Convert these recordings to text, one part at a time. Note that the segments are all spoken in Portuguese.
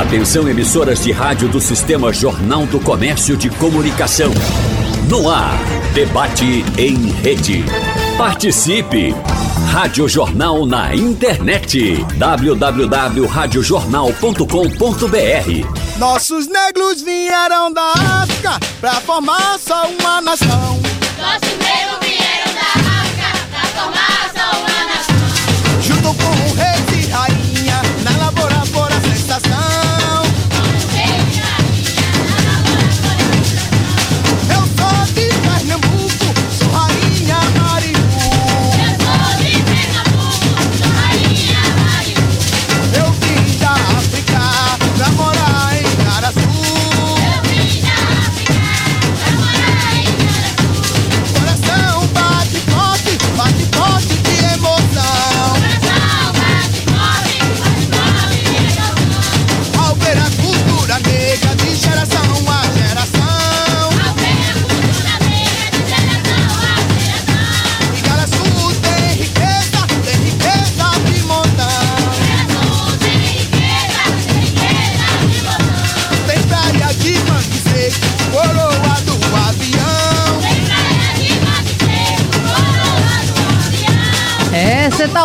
Atenção emissoras de rádio do Sistema Jornal do Comércio de Comunicação. No ar, debate em rede. Participe! Rádio Jornal na internet. www.radiojornal.com.br Nossos negros vieram da África pra formar só uma nação. Nossos negros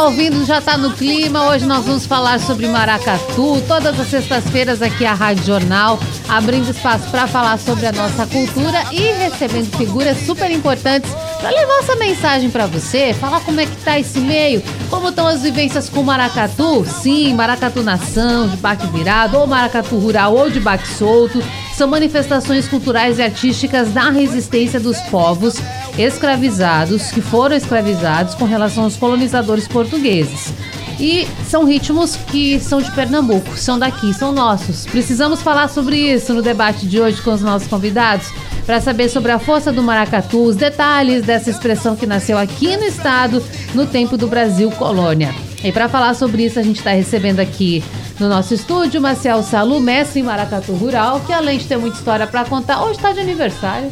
ouvindo, já tá no clima. Hoje nós vamos falar sobre maracatu. Todas as sextas-feiras aqui a Rádio Jornal, abrindo espaço para falar sobre a nossa cultura e recebendo figuras super importantes para levar essa mensagem para você, falar como é que tá esse meio, como estão as vivências com maracatu. Sim, maracatu nação, de baque virado, ou maracatu rural ou de baque solto. São manifestações culturais e artísticas da resistência dos povos escravizados, que foram escravizados com relação aos colonizadores portugueses. E são ritmos que são de Pernambuco, são daqui, são nossos. Precisamos falar sobre isso no debate de hoje com os nossos convidados, para saber sobre a força do maracatu, os detalhes dessa expressão que nasceu aqui no estado no tempo do Brasil colônia. E para falar sobre isso, a gente está recebendo aqui no nosso estúdio Marcel Salu, mestre em maracatu rural, que além de ter muita história para contar, hoje está de aniversário.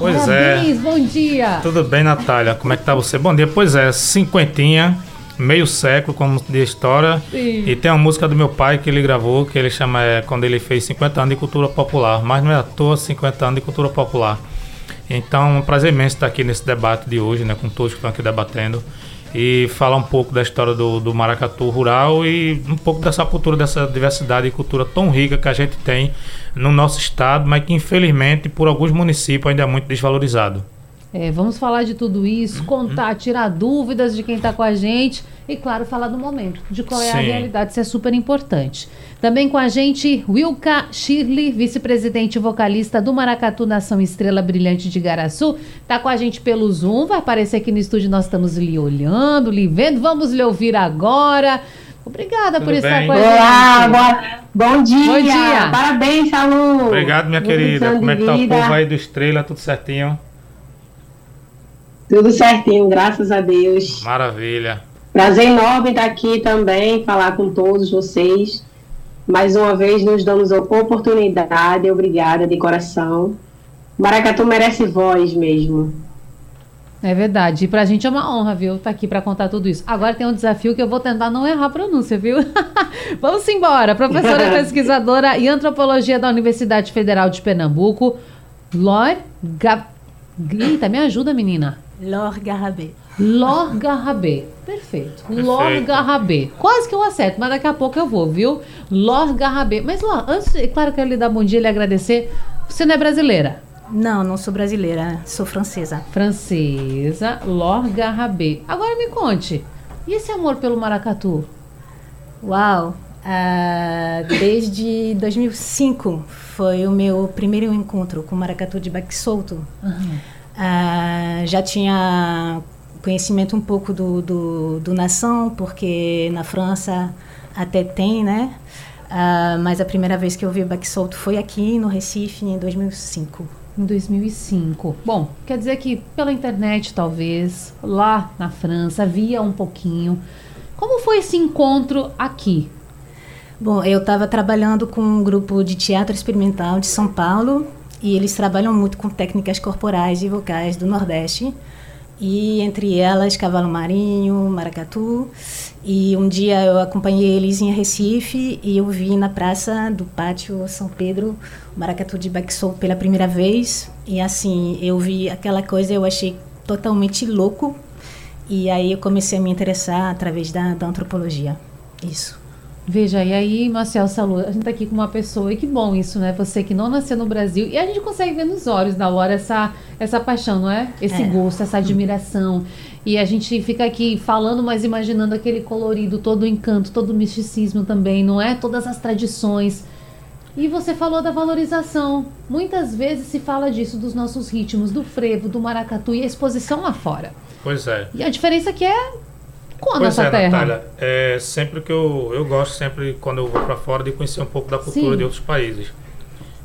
Pois Parabéns, é. bom dia. Tudo bem, Natália? Como é que tá você? Bom dia. Pois é, cinquentinha, meio século, como de história. Sim. E tem uma música do meu pai que ele gravou, que ele chama é, quando ele fez 50 anos de cultura popular. Mas não é à toa 50 anos de cultura popular. Então, é um prazer imenso estar aqui nesse debate de hoje, né, com todos que estão aqui debatendo. E falar um pouco da história do, do maracatu rural e um pouco dessa cultura, dessa diversidade e cultura tão rica que a gente tem no nosso estado, mas que infelizmente por alguns municípios ainda é muito desvalorizado. É, vamos falar de tudo isso, contar, tirar dúvidas de quem está com a gente e, claro, falar do momento, de qual é a realidade, isso é super importante. Também com a gente, Wilka Shirley, vice-presidente e vocalista do Maracatu Nação Estrela Brilhante de Garaçu, está com a gente pelo Zoom, vai aparecer aqui no estúdio, nós estamos lhe olhando, lhe vendo, vamos lhe ouvir agora. Obrigada por Tudo estar bem? com a Olá, gente. boa, bom dia. Bom dia. Parabéns, Salu. Obrigado, minha querida. Como é que tá o povo aí do Estrela? Tudo certinho? Tudo certinho, graças a Deus. Maravilha. Prazer enorme estar aqui também, falar com todos vocês. Mais uma vez nos damos a oportunidade, obrigada de coração. Maracatu merece voz mesmo. É verdade. E pra gente é uma honra, viu? Tá aqui pra contar tudo isso. Agora tem um desafio que eu vou tentar não errar a pronúncia, viu? Vamos embora. Professora pesquisadora e antropologia da Universidade Federal de Pernambuco, Lor Ga... Eita, me ajuda, menina. Lor Garrabé. Lor Garrabé. Perfeito. Lor Perfeito. Garrabé. Quase que eu acerto, mas daqui a pouco eu vou, viu? Lor Garrabé. Mas, Lor, antes, é claro que eu lhe dar bom dia e lhe agradecer. Você não é brasileira? Não, não sou brasileira, sou francesa. Francesa, Lor Garrabé. Agora me conte, e esse amor pelo maracatu? Uau! ah, desde 2005 foi o meu primeiro encontro com o maracatu de baque solto. Ah, já tinha conhecimento um pouco do, do, do nação, porque na França até tem, né? Ah, mas a primeira vez que eu vi o baque solto foi aqui no Recife, em 2005. Em 2005. Bom, quer dizer que pela internet, talvez, lá na França, via um pouquinho. Como foi esse encontro aqui? Bom, eu estava trabalhando com um grupo de teatro experimental de São Paulo e eles trabalham muito com técnicas corporais e vocais do Nordeste. e entre elas Cavalo Marinho, Maracatu. E um dia eu acompanhei eles em Recife e eu vi na praça do pátio São Pedro o Maracatu de Baxou pela primeira vez. E assim, eu vi aquela coisa, eu achei totalmente louco. E aí eu comecei a me interessar através da, da antropologia. Isso. Veja, e aí, Marcel Salu, a gente tá aqui com uma pessoa, e que bom isso, né? Você que não nasceu no Brasil, e a gente consegue ver nos olhos na hora essa, essa paixão, não é? Esse É. gosto, essa admiração. E a gente fica aqui falando, mas imaginando aquele colorido, todo o encanto, todo o misticismo também, não é? Todas as tradições. E você falou da valorização. Muitas vezes se fala disso, dos nossos ritmos, do frevo, do maracatu e a exposição lá fora. Pois é. E a diferença que é com a Pois nossa é, terra. Natália. É, sempre que eu, eu gosto, sempre quando eu vou para fora, de conhecer um pouco da cultura Sim. de outros países.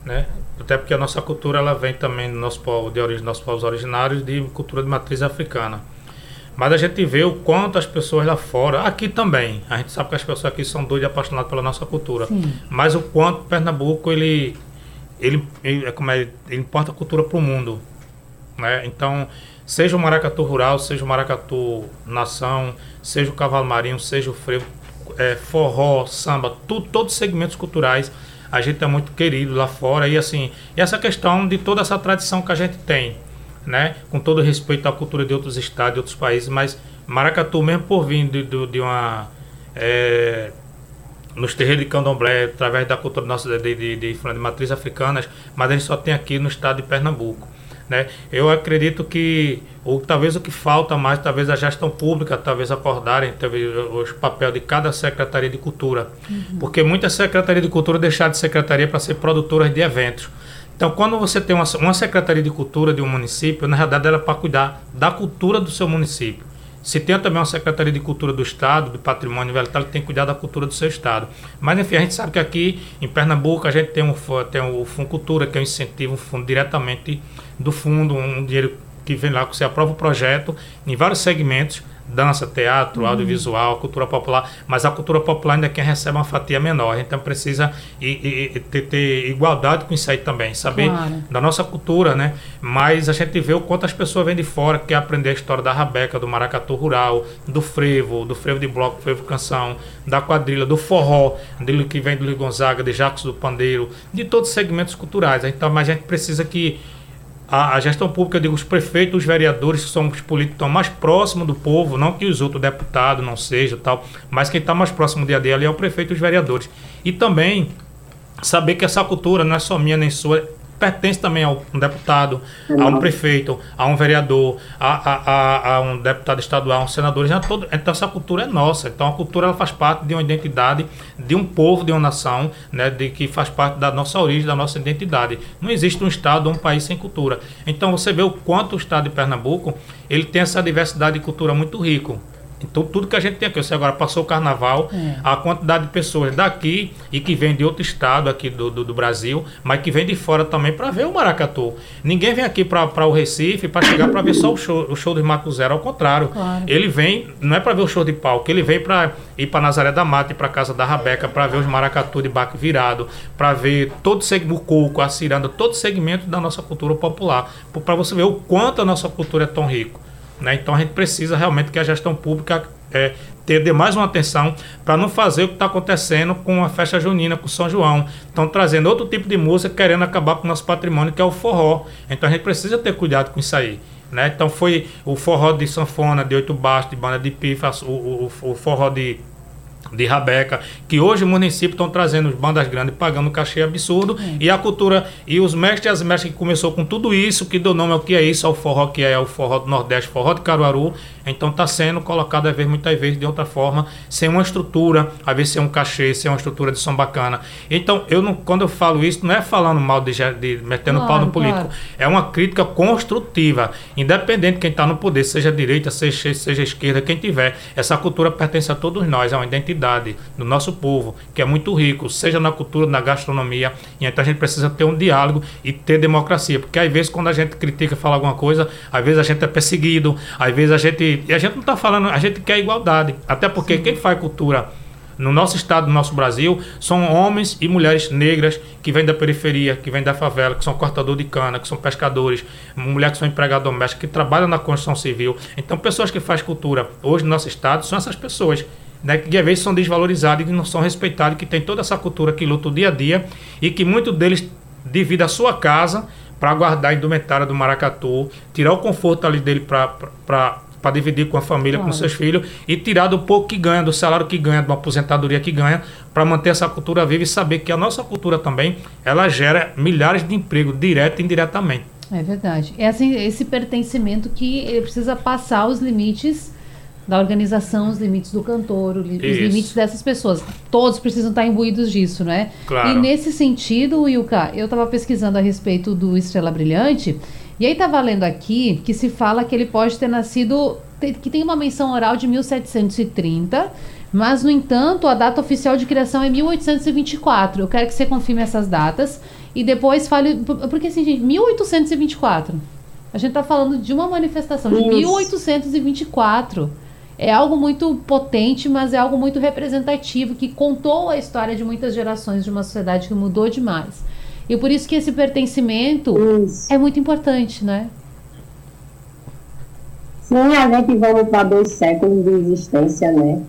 Né? Até porque a nossa cultura ela vem também do nosso povo, de origem nossos povos originários, de cultura de matriz africana. Mas a gente vê o quanto as pessoas lá fora, aqui também, a gente sabe que as pessoas aqui são doidas e apaixonadas pela nossa cultura. Sim. Mas o quanto Pernambuco ele, ele, ele, é como é, ele importa a cultura para o mundo. Né? Então, seja o maracatu rural, seja o maracatu nação, seja o cavalo marinho, seja o frevo, é, forró, samba, tudo, todos os segmentos culturais, a gente é muito querido lá fora. E assim, essa questão de toda essa tradição que a gente tem, né? com todo respeito à cultura de outros estados, de outros países, mas maracatu, mesmo por vir de, de, de uma. é, nos terreiros de candomblé, através da cultura nossa de, de, de, de matriz africanas, mas a gente só tem aqui no estado de Pernambuco. Né? Eu acredito que, ou talvez o que falta mais, talvez a gestão pública, talvez acordarem talvez, os papel de cada secretaria de cultura, porque muitas secretarias de cultura deixaram de secretaria para ser produtoras de eventos. Então, quando você tem uma, uma secretaria de cultura de um município, na realidade ela é para cuidar da cultura do seu município. Se tem também uma Secretaria de Cultura do Estado, do Patrimônio que tem que cuidar da cultura do seu Estado. Mas, enfim, a gente sabe que aqui em Pernambuco a gente tem, um, tem o Fundo Cultura, que é um incentivo, um fundo diretamente do fundo, um dinheiro que vem lá, que você aprova o projeto em vários segmentos, dança, teatro, audiovisual, cultura popular, mas a cultura popular ainda é quem recebe uma fatia menor. Então precisa e, e- ter, ter igualdade com isso aí também, saber Claro. da nossa cultura, né? Mas a gente vê o quanto as pessoas vêm de fora, que quer aprender a história da rabeca, do maracatu rural, do frevo, do frevo de bloco, frevo canção, da quadrilha, do forró, dele que vem do Luiz Gonzaga, de Jacques do Pandeiro, de todos os segmentos culturais. Então, mas a gente precisa que a, a gestão pública, eu digo, os prefeitos, os vereadores, que são os políticos que estão mais próximos do povo, não que os outros deputados não sejam tal, mas quem está mais próximo dia a dia ali é o prefeito e os vereadores. E também saber que essa cultura não é só minha nem sua, pertence também a um deputado, a um prefeito, a um vereador, a, a, a, a um deputado estadual, a um senador. Já todo, então essa cultura é nossa. Então a cultura ela faz parte de uma identidade de um povo, de uma nação, né, de que faz parte da nossa origem, da nossa identidade. Não existe um estado ou um país sem cultura. Então você vê o quanto o estado de Pernambuco ele tem essa diversidade de cultura muito rico. Então, tudo que a gente tem aqui, você agora passou o carnaval, É. a quantidade de pessoas daqui e que vem de outro estado aqui do, do, do Brasil, mas que vem de fora também para ver o maracatu. Ninguém vem aqui para o Recife para chegar para ver só o show, o show do Marco Zero, ao contrário. Claro. Ele vem, não é para ver o show de palco, ele vem para ir para Nazaré da Mata, ir para casa da Rabeca, para ver os maracatu de baque virado, para ver todo o coco, a ciranda, todo o segmento da nossa cultura popular, para você ver o quanto a nossa cultura é tão rico. Né? Então a gente precisa realmente que a gestão pública é, ter dê mais uma atenção para não fazer o que está acontecendo com a festa junina, com São João. Estão trazendo outro tipo de música, querendo acabar com o nosso patrimônio, que é o forró. Então a gente precisa ter cuidado com isso aí. Né? Então foi o forró de sanfona, de oito baixos, de banda de pifa, o, o, o forró de de Rabeca, que hoje o município estão trazendo as bandas grandes, pagando um cachê absurdo, e a cultura, e os mestres e as mestras que começou com tudo isso, que deu nome ao que é isso, ao forró que é o forró do Nordeste, forró de Caruaru, então está sendo colocado, às vezes, muitas vezes, de outra forma, sem uma estrutura, às vezes sem um cachê, sem uma estrutura de som bacana. Então, eu não, quando eu falo isso, não é falando mal de, de metendo Claro, pau no político, claro. é uma crítica construtiva, independente de quem está no poder, seja direita, seja, seja esquerda, quem tiver. Essa cultura pertence a todos nós, é uma identidade do nosso povo, que é muito rico, seja na cultura, na gastronomia. E então a gente precisa ter um diálogo e ter democracia, porque às vezes quando a gente critica, fala alguma coisa, às vezes a gente é perseguido, às vezes a gente. E a gente não está falando, a gente quer igualdade. Até porque quem faz cultura no nosso estado, no nosso Brasil, são homens e mulheres negras que vêm da periferia, que vêm da favela, que são cortadores de cana, que são pescadores, mulheres que são empregadas domésticas, que trabalham na construção civil. Então, pessoas que fazem cultura hoje no nosso estado são essas pessoas. Né, que às vezes são desvalorizadas e não são respeitadas, que tem toda essa cultura que luta o dia a dia e que muitos deles dividem a sua casa para guardar a indumentária do maracatu, tirar o conforto ali dele para para dividir com a família, claro. com seus filhos e tirar do pouco que ganha, do salário que ganha, de uma aposentadoria que ganha, para manter essa cultura viva e saber que a nossa cultura também ela gera milhares de empregos, direto e indiretamente. É verdade. É assim, esse pertencimento que precisa passar os limites da organização, os limites do cantor, os Isso. limites dessas pessoas. Todos precisam estar imbuídos disso, não é? Claro. E nesse sentido, Ilka, eu estava pesquisando a respeito do Estrela Brilhante e aí tá valendo aqui que se fala que ele pode ter nascido, que tem uma menção oral de 1730, mas no entanto a data oficial de criação é 1824. Eu quero que você confirme essas datas e depois fale, porque assim, gente, 1824. A gente tá falando de uma manifestação de 1824. É algo muito potente, mas é algo muito representativo que contou a história de muitas gerações de uma sociedade que mudou demais. E por isso que esse pertencimento isso. é muito importante, né? Sim, a gente vamos para dois séculos de existência, né?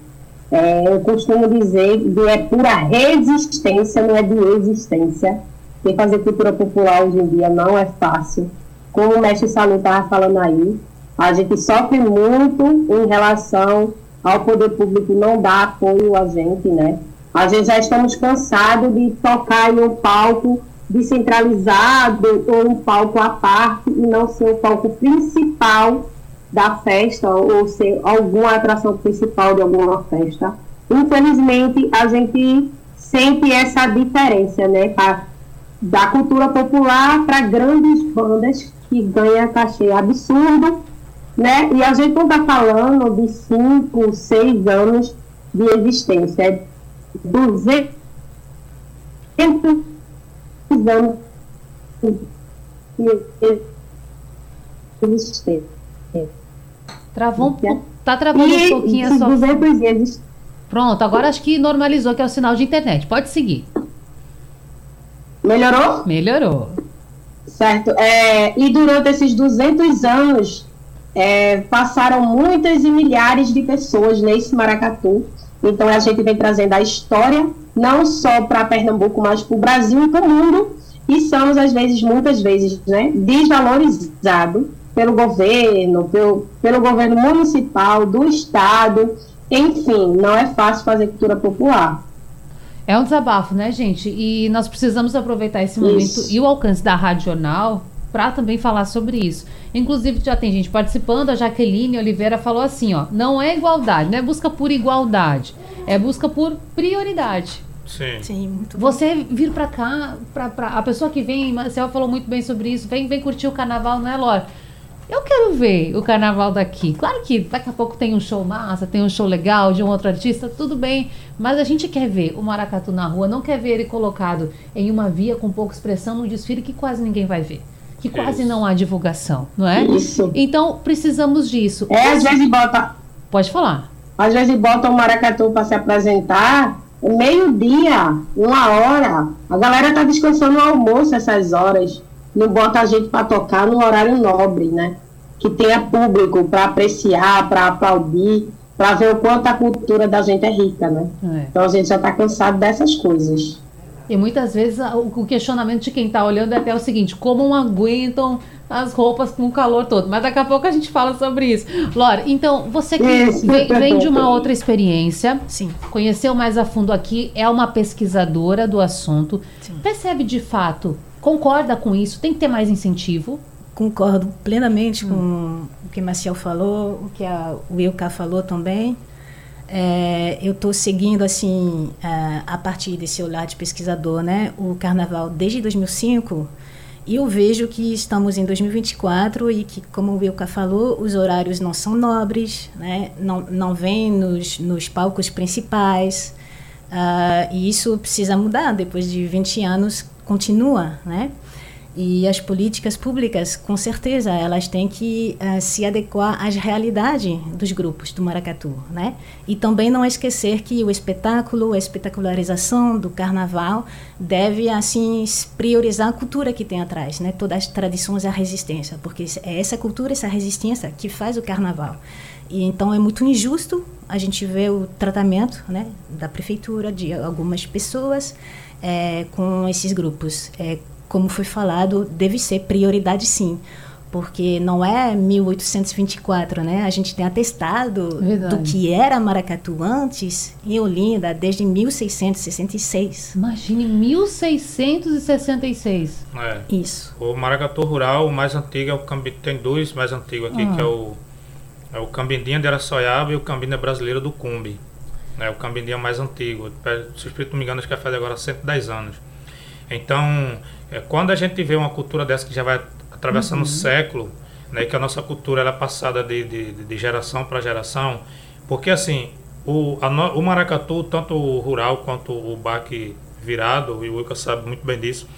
É, eu costumo dizer que é pura resistência, não é de existência. Porque fazer cultura popular hoje em dia não é fácil. Como o mestre Salu estava falando aí, a gente sofre muito em relação ao poder público não dar apoio a gente, né? Às vezes já estamos cansados de tocar em um palco descentralizado ou um palco à parte e não ser o palco principal da festa ou ser alguma atração principal de alguma festa. Infelizmente, a gente sente essa diferença, né? Da cultura popular para grandes bandas que ganham cachê absurdo, né? E a gente não está falando de cinco, seis anos de existência, é 200 anos Travou um, tá travando um pouquinho a sua. Pronto, agora acho que normalizou, que é o sinal de internet. Pode seguir. Melhorou? Melhorou. Certo. É, e durante esses 200 anos, é, passaram muitas e milhares de pessoas nesse maracatu. Então a gente vem trazendo a história não só para Pernambuco, mas para o Brasil e para o mundo, e somos, às vezes, muitas vezes, né, desvalorizados pelo governo, pelo, pelo governo municipal, do Estado, enfim, não é fácil fazer cultura popular. É um desabafo, né, gente? E nós precisamos aproveitar esse momento isso. e o alcance da Rádio Jornal para também falar sobre isso. Inclusive, já tem gente participando, a Jaqueline Oliveira falou assim, ó, não é igualdade, não é busca por igualdade, é busca por prioridade. Sim. Sim, muito Você vir para cá, pra, pra, a pessoa que vem, Marcel falou muito bem sobre isso, vem, vem curtir o carnaval, não é, Lora? Eu quero ver o carnaval daqui. Claro que daqui a pouco tem um show massa, tem um show legal de um outro artista, tudo bem. Mas a gente quer ver o maracatu na rua, não quer ver ele colocado em uma via com pouca expressão num desfile que quase ninguém vai ver. Que quase Isso. não há divulgação, não é? Isso. Então precisamos disso. É, às vezes bota. Pode falar. Às vezes bota o maracatu para se apresentar meio-dia, uma hora. A galera tá descansando no almoço essas horas. Não bota a gente para tocar no horário nobre, né? Que tenha público para apreciar, para aplaudir, para ver o quanto a cultura da gente é rica, né? É. Então a gente já tá cansado dessas coisas. E muitas vezes o questionamento de quem está olhando é até o seguinte: como não aguentam as roupas com o calor todo? Mas daqui a pouco a gente fala sobre isso. Lore, então, você que vem, vem de uma outra experiência, Sim. conheceu mais a fundo aqui, é uma pesquisadora do assunto, Sim. percebe de fato, concorda com isso, tem que ter mais incentivo? Concordo plenamente com o que Marcial falou, o que a Wilka falou também. É, eu estou seguindo assim a, a partir desse olhar de pesquisador, né, o Carnaval desde 2005 e eu vejo que estamos em 2024 e que, como o Wilka falou, os horários não são nobres, né, não não vêm nos, nos palcos principais. Ah, e isso precisa mudar. Depois de 20 anos continua, né? E as políticas públicas, com certeza, elas têm que uh, se adequar às realidades dos grupos do maracatu, né? E também não esquecer que o espetáculo, a espetacularização do carnaval deve, assim, priorizar a cultura que tem atrás, né? Todas as tradições e a resistência, porque é essa cultura, essa resistência que faz o carnaval. E então é muito injusto a gente ver o tratamento, né, da prefeitura, de algumas pessoas é, com esses grupos. É, como foi falado, deve ser prioridade sim. Porque não é 1824, né? A gente tem atestado Verdade. do que era Maracatu antes em Olinda desde 1666. Imagine, 1666. É. Isso. O maracatu rural, o mais antigo é o cambi... Tem dois mais antigos aqui, Ah. que é o, é o cambindinha de Araçoiaba e o cambinha brasileiro do Cumbi. É, o cambindinha mais antigo. Se o espírito não me engano, acho que vai fazer agora 110 anos. Então, é, quando a gente vê uma cultura dessa que já vai atravessando o século, né, que a nossa cultura ela é passada de, de, de geração para geração, porque assim, o, no- o maracatu, tanto o rural quanto o baque virado, e o Wilka sabe muito bem disso,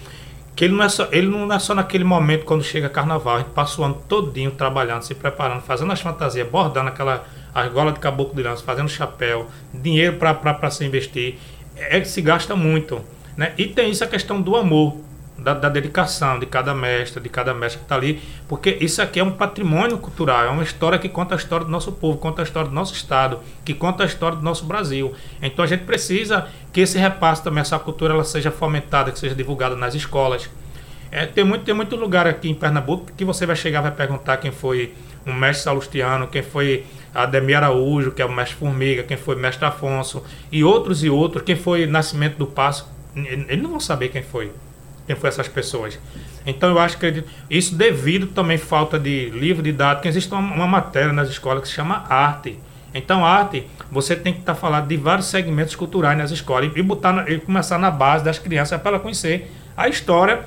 que ele não, é só, ele não é só naquele momento quando chega carnaval, a gente passa o ano todinho trabalhando, se preparando, fazendo as fantasias, bordando aquela argola de caboclo de lança, fazendo chapéu, dinheiro para se investir, é que se gasta muito. Né? E tem isso a questão do amor, da, da dedicação de cada mestre, de cada mestre que está ali, porque isso aqui é um patrimônio cultural, é uma história que conta a história do nosso povo, conta a história do nosso estado, que conta a história do nosso Brasil. Então a gente precisa que esse repasse também, essa cultura, ela seja fomentada, que seja divulgada nas escolas. É, tem, muito, tem muito lugar aqui em Pernambuco que você vai chegar vai perguntar quem foi o mestre Salustiano, quem foi Ademir Araújo, que é o mestre Formiga, quem foi o mestre Afonso, e outros e outros, quem foi Nascimento do Passo, eles não vão saber quem foi, quem foi essas pessoas. Então eu acho que isso devido também falta de livro didático, existe uma, uma matéria nas escolas que se chama arte. Então, arte, você tem que estar falando de vários segmentos culturais nas escolas e, botar e começar na base das crianças para ela conhecer a história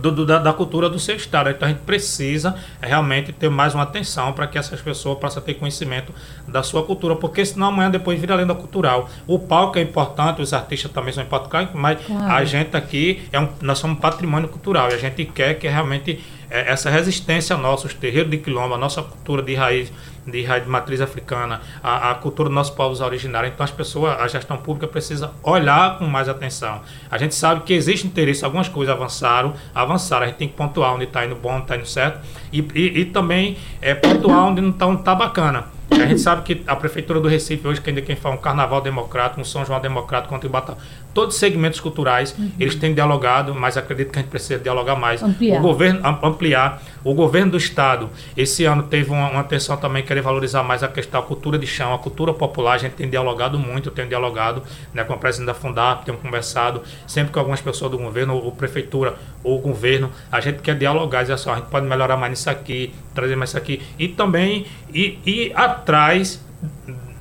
do- do- da, da cultura do seu estado. Então a gente precisa eh, realmente ter mais uma atenção para que essas pessoas possam ter conhecimento da sua cultura, porque senão amanhã depois vira lenda cultural. O palco é importante, os artistas também são importantes, mas Claro. a gente aqui é um, nós somos um patrimônio cultural e a gente quer que realmente essa resistência nossa, os terreiros de quilombo, a nossa cultura de raiz de raiz de matriz africana, a, a cultura dos nossos povos originários. Então as pessoas, a gestão pública precisa olhar com mais atenção. A gente sabe que existe interesse, algumas coisas avançaram, avançaram. A gente tem que pontuar onde está indo bom, onde está indo certo, e, e, e também é, pontuar onde não está tá bacana. A gente sabe que a Prefeitura do Recife, hoje, quem, quem fala um carnaval democrático, um São João democrático, contra o Batal, todos os segmentos culturais, eles têm dialogado, mas acredito que a gente precisa dialogar mais. Ampliar. O governo am- ampliar. O governo do estado, esse ano teve uma, uma atenção também, querer valorizar mais a questão da cultura de chão, a cultura popular. A gente tem dialogado muito, tem dialogado né, com a presidente da Fundap, temos conversado sempre com algumas pessoas do governo, ou prefeitura, ou governo. A gente quer dialogar, dizer assim, a gente pode melhorar mais nisso aqui, trazer mais isso aqui. E também ir, ir atrás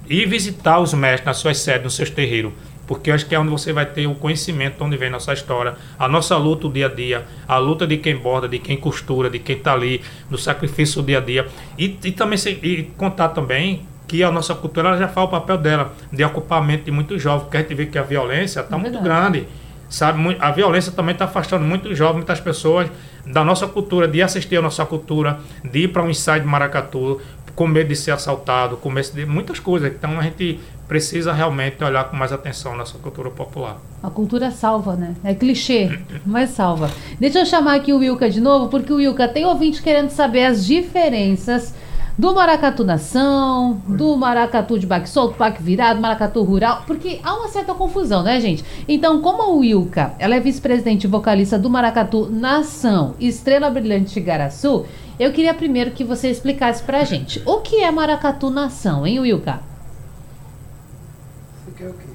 e visitar os mestres nas suas sedes, nos seus terreiros. Porque eu acho que é onde você vai ter o conhecimento de onde vem nossa história, a nossa luta o dia a dia, a luta de quem borda, de quem costura, de quem está ali, do sacrifício do dia a dia. E, e também se- e contar também que a nossa cultura já faz o papel dela de ocupamento de muitos jovens, porque a gente vê que a violência está muito verdade. grande. Sabe, a violência também está afastando muitos jovens, muitas pessoas da nossa cultura, de assistir a nossa cultura, de ir para um ensaio de maracatu, com medo de ser assaltado, com medo de muitas coisas. Então a gente precisa realmente olhar com mais atenção nossa cultura popular. A cultura salva, né? É clichê, mas salva. Deixa eu chamar aqui o Wilka de novo, porque o Wilka tem ouvinte querendo saber as diferenças do maracatu nação, do maracatu de baque solto, baque virado, maracatu rural, porque há uma certa confusão, né, gente? Então, como a Wilka, ela é vice-presidente e vocalista do maracatu nação Estrela Brilhante de Igaraçu, eu queria primeiro que você explicasse pra gente o que é maracatu nação, hein, Wilka?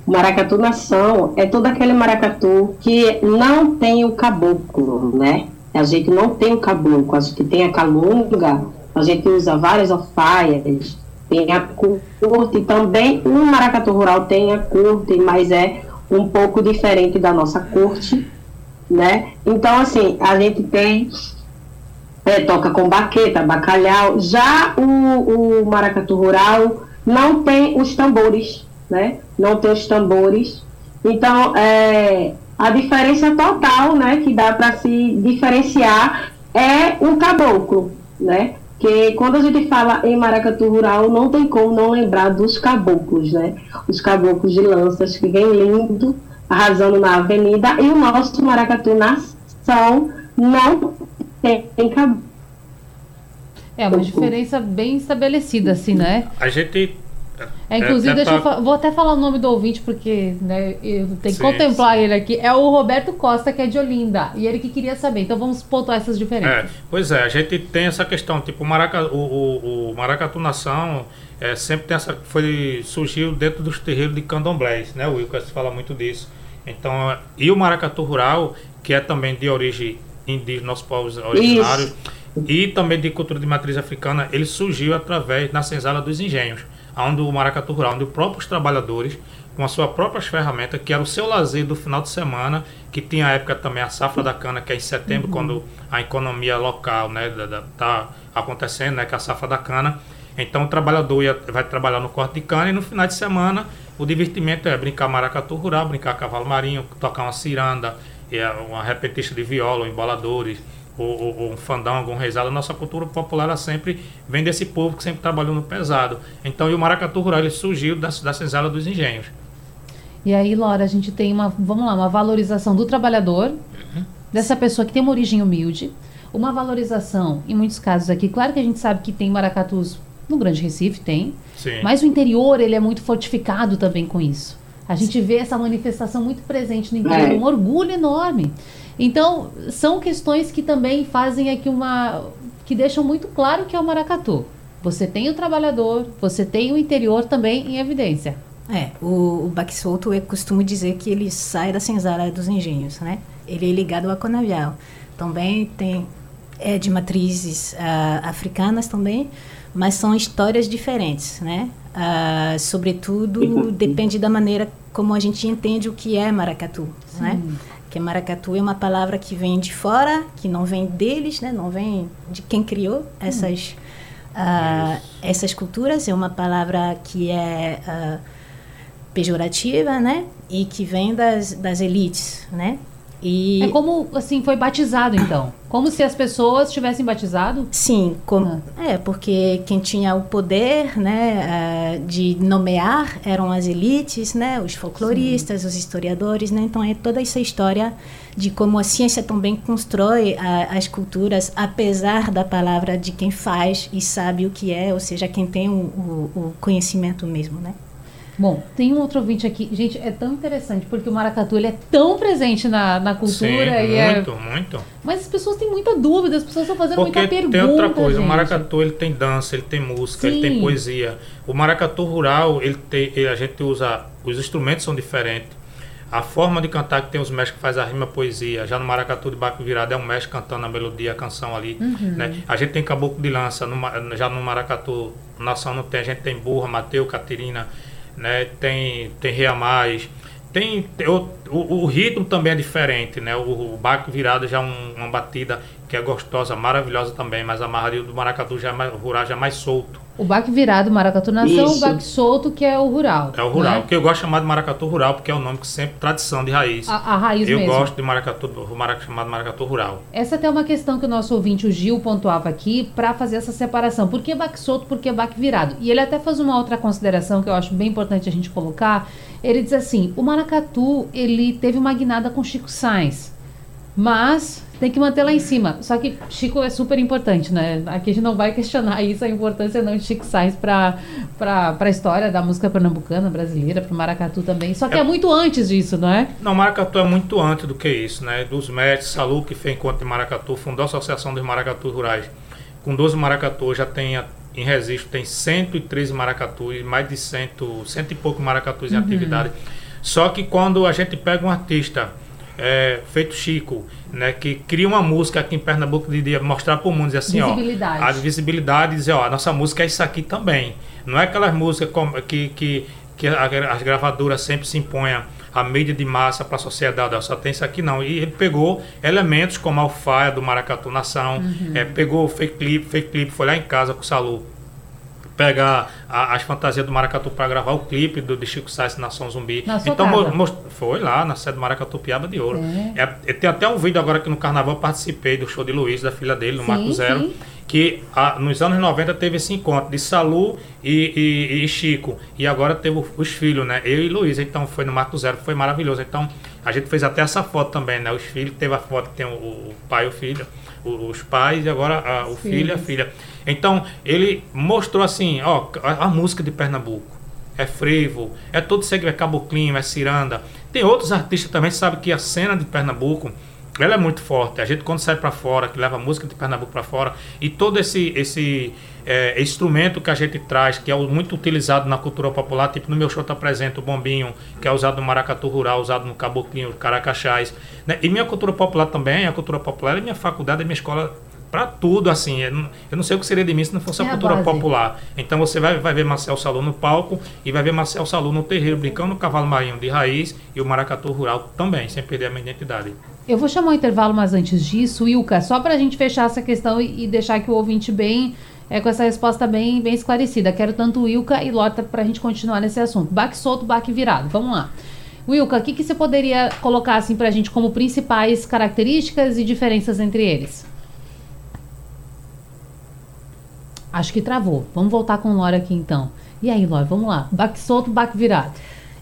Maracatu nação é todo aquele maracatu que não tem o caboclo, né? A gente não tem o caboclo, a gente tem a calunga, a gente usa várias ofaias, tem a curte também. O maracatu rural tem a curte, mas é um pouco diferente da nossa curte, né? Então, assim, a gente tem é, toca com baqueta, bacalhau. Já o, o maracatu rural não tem os tambores, né? Não tem os tambores. Então, é, a diferença total, né, que dá para se diferenciar é o caboclo, né? Que quando a gente fala em maracatu rural, não tem como não lembrar dos caboclos, né? Os caboclos de lanças que vem lindo, arrasando na avenida, e o nosso maracatu nação não tem caboclo. É uma diferença bem estabelecida, assim, né? A gente. É, inclusive, é, deixa eu tentar- fa- vou até falar o nome do ouvinte, porque né, eu tenho que Sim, contemplar ele aqui. É o Roberto Costa, que é de Olinda. E ele que queria saber. Então vamos pontuar essas É, diferenças. pois é, a gente tem essa questão, tipo, o, maraca, o, o, o Maracatu Nação é, sempre tem essa. Foi, surgiu dentro dos terreiros de candomblés, né? O Wilkas fala muito disso. Então, é, e o Maracatu Rural, que é também de origem indígena, nossos povos originários, e também de cultura de matriz africana, ele surgiu através da senzala dos engenhos, onde o Maracatu Rural, onde os próprios trabalhadores, com as suas próprias ferramentas, que era o seu lazer do final de semana, que tinha a época também a safra da cana, que é em setembro, quando a economia local né, está acontecendo, né, que é a safra da cana. Então o trabalhador ia, vai trabalhar no corte de cana e no final de semana o divertimento é brincar maracatu rural, brincar cavalo marinho, tocar uma ciranda, a- uma repetista de viola, emboladores, ou, ou- ou um fandango, um reizado. A nossa cultura popular ela sempre vem desse povo que sempre trabalhou no pesado. Então e o maracatu rural ele surgiu da, da senzala dos engenhos. E aí, Laura, a gente tem uma, vamos lá, uma valorização do trabalhador, Uhum. dessa pessoa que tem uma origem humilde, uma valorização, em muitos casos aqui, claro que a gente sabe que tem maracatus no Grande Recife, tem, Sim. mas o interior, ele é muito fortificado também com isso. A gente vê essa manifestação muito presente no interior, É. um orgulho enorme. Então, são questões que também fazem aqui uma. que deixam muito claro que é o maracatu. Você tem o trabalhador, você tem o interior também em evidência. É, o, o baque solto eu costumo dizer que ele sai da senzala dos engenhos, né? Ele é ligado ao conavial. Também tem é de matrizes ah, africanas também, mas são histórias diferentes, né? Ah, sobretudo depende da maneira como a gente entende o que é maracatu, né? Que maracatu é uma palavra que vem de fora, que não vem deles, né? Não vem de quem criou essas ah, essas culturas. É uma palavra que é ah, pejorativa, né? E que vem das, das elites, né? E É como, assim, foi batizado, então. Como se as pessoas tivessem batizado. sim, como, é porque quem tinha o poder, né, ah, de nomear eram as elites, né, os folcloristas, os historiadores, né. Então é toda essa história de como a ciência também constrói ah, as culturas, apesar da palavra de quem faz e sabe o que é, ou seja, quem tem o, o- o conhecimento mesmo, né. Bom, tem um outro ouvinte aqui. Gente, é tão interessante, porque o maracatu ele é tão presente na, na cultura. Sim, e é- muito, muito. Mas as pessoas têm muita dúvida, as pessoas estão fazendo Porque muita pergunta. tem outra coisa, gente. o maracatu ele tem dança, ele tem música, ele Sim. tem poesia. O maracatu rural, ele tem, ele- a gente usa, os instrumentos são diferentes. A forma de cantar que tem os mestres que faz a rima poesia. Já no maracatu de baco virado é um mestre cantando a melodia, a canção ali. Uhum. Né? A gente tem caboclo de lança, no já no maracatu nação não tem, a gente tem burra, Mateu, Caterina, né? tem, tem Ria Mais. Tem, tem o, o, o ritmo também é diferente, né? O, o baco virado já é um- uma batida que é gostosa, maravilhosa também, mas a marraria do maracatu já é mais, o rural já é mais solto. O baque virado, maracatu nação, o baque solto, que é o rural. É o rural, né? que eu gosto de chamar de maracatu rural, porque é o nome que sempre tradição de raiz. A, a raiz eu mesmo. gosto de maracatu, o maraca, chamado maracatu rural. Essa é até uma questão que o nosso ouvinte, o Gil, pontuava aqui para fazer essa separação. Por que baque solto, por que baque virado? E ele até faz uma outra consideração que eu acho bem importante a gente colocar. Ele diz assim: o maracatu ele teve uma guinada com Chico Sainz, mas tem que manter lá em cima. Só que Chico é super importante, né? Aqui a gente não vai questionar isso, a importância não de Chico Sainz para a história da música pernambucana, brasileira, para o maracatu também. Só que é, É. muito antes disso, não é? Não, Maracatu é muito antes do que isso, né? Dos mestres, Salu, que fez encontro de Maracatu, fundou a Associação dos Maracatu Rurais. Com 12 maracatu, já tem em registro, tem 113 maracatus, mais de cento, cento e poucos maracatus em atividade. Só que quando a gente pega um artista, é, feito Chico, né, que cria uma música aqui em Pernambuco de, de mostrar para o mundo, dizer assim, ó, a visibilidade, dizer, ó, a nossa música é isso aqui também. Não é aquelas músicas como- que, que, que as gravadoras sempre se imponham a mídia de massa para a sociedade, ó, só tem isso aqui não. E ele pegou elementos como a alfaia do Maracatu Nação, é, pegou fake clip, fake clip, foi lá em casa com o Salu, pegar a- as fantasias do Maracatu para gravar o clipe do de Chico Sainz Nação Zumbi. Na então foi lá na sede do Maracatu Piaba de Ouro. É. É, é, tem até um vídeo agora que no carnaval participei do show de Luiz, da filha dele, no Sim, Marco Zero. sim. Que ah, nos anos 90 teve esse encontro de Salu e, e- e Chico. E agora teve os filhos, né? Eu e Luiz. Então foi no Marco Zero, foi maravilhoso. Então a gente fez até essa foto também, né? Os filhos, teve a foto que tem o, o pai e o filho, os pais e agora ah, o filho e a filha. Então ele mostrou assim, ó, a, a música de Pernambuco. É frevo, é todo segmento, é caboclinho, é ciranda. Tem outros artistas também, sabe que a cena de Pernambuco ela é muito forte. A gente quando sai para fora, que leva a música de Pernambuco para fora, e todo esse esse é, instrumento que a gente traz, que é muito utilizado na cultura popular, tipo no meu show tá presente o bombinho, que é usado no maracatu rural, usado no caboclinho, no caracachás, né? E minha cultura popular também, a cultura popular é minha faculdade, é minha escola para tudo, assim. Eu não, sei o que seria de mim se não fosse É a a cultura base. popular. Então você vai, vai ver Marcel Salu no palco e vai ver Marcel Salu no terreiro, brincando no cavalo marinho de raiz e o maracatu rural também, sem perder a minha identidade. Eu vou chamar o intervalo, mas antes disso, Ilka, só para a gente fechar essa questão e, e deixar que o ouvinte bem, é, com essa resposta bem, bem esclarecida. Quero tanto o Ilka e Lota para a gente continuar nesse assunto. Baque solto, baque virado. Vamos lá. Wilka, o que, que você poderia colocar assim para a gente como principais características e diferenças entre eles? Acho que travou. Vamos voltar com Lora aqui então. E aí, Lora, vamos lá. Baque solto, baque virado.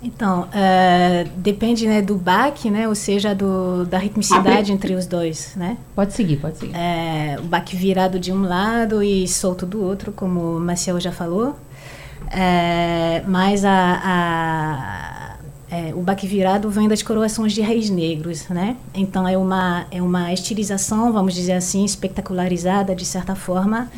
Então, eh, depende né, do baque, né? Ou seja, do, da ritmicidade entre os dois, né? Pode seguir, pode seguir. É, o baque virado de um lado e solto do outro, como o Marcel já falou. É, mas a, a- é, o baque virado vem das coroações de reis negros, né? Então é uma, é uma estilização, vamos dizer assim, espetacularizada, de certa forma,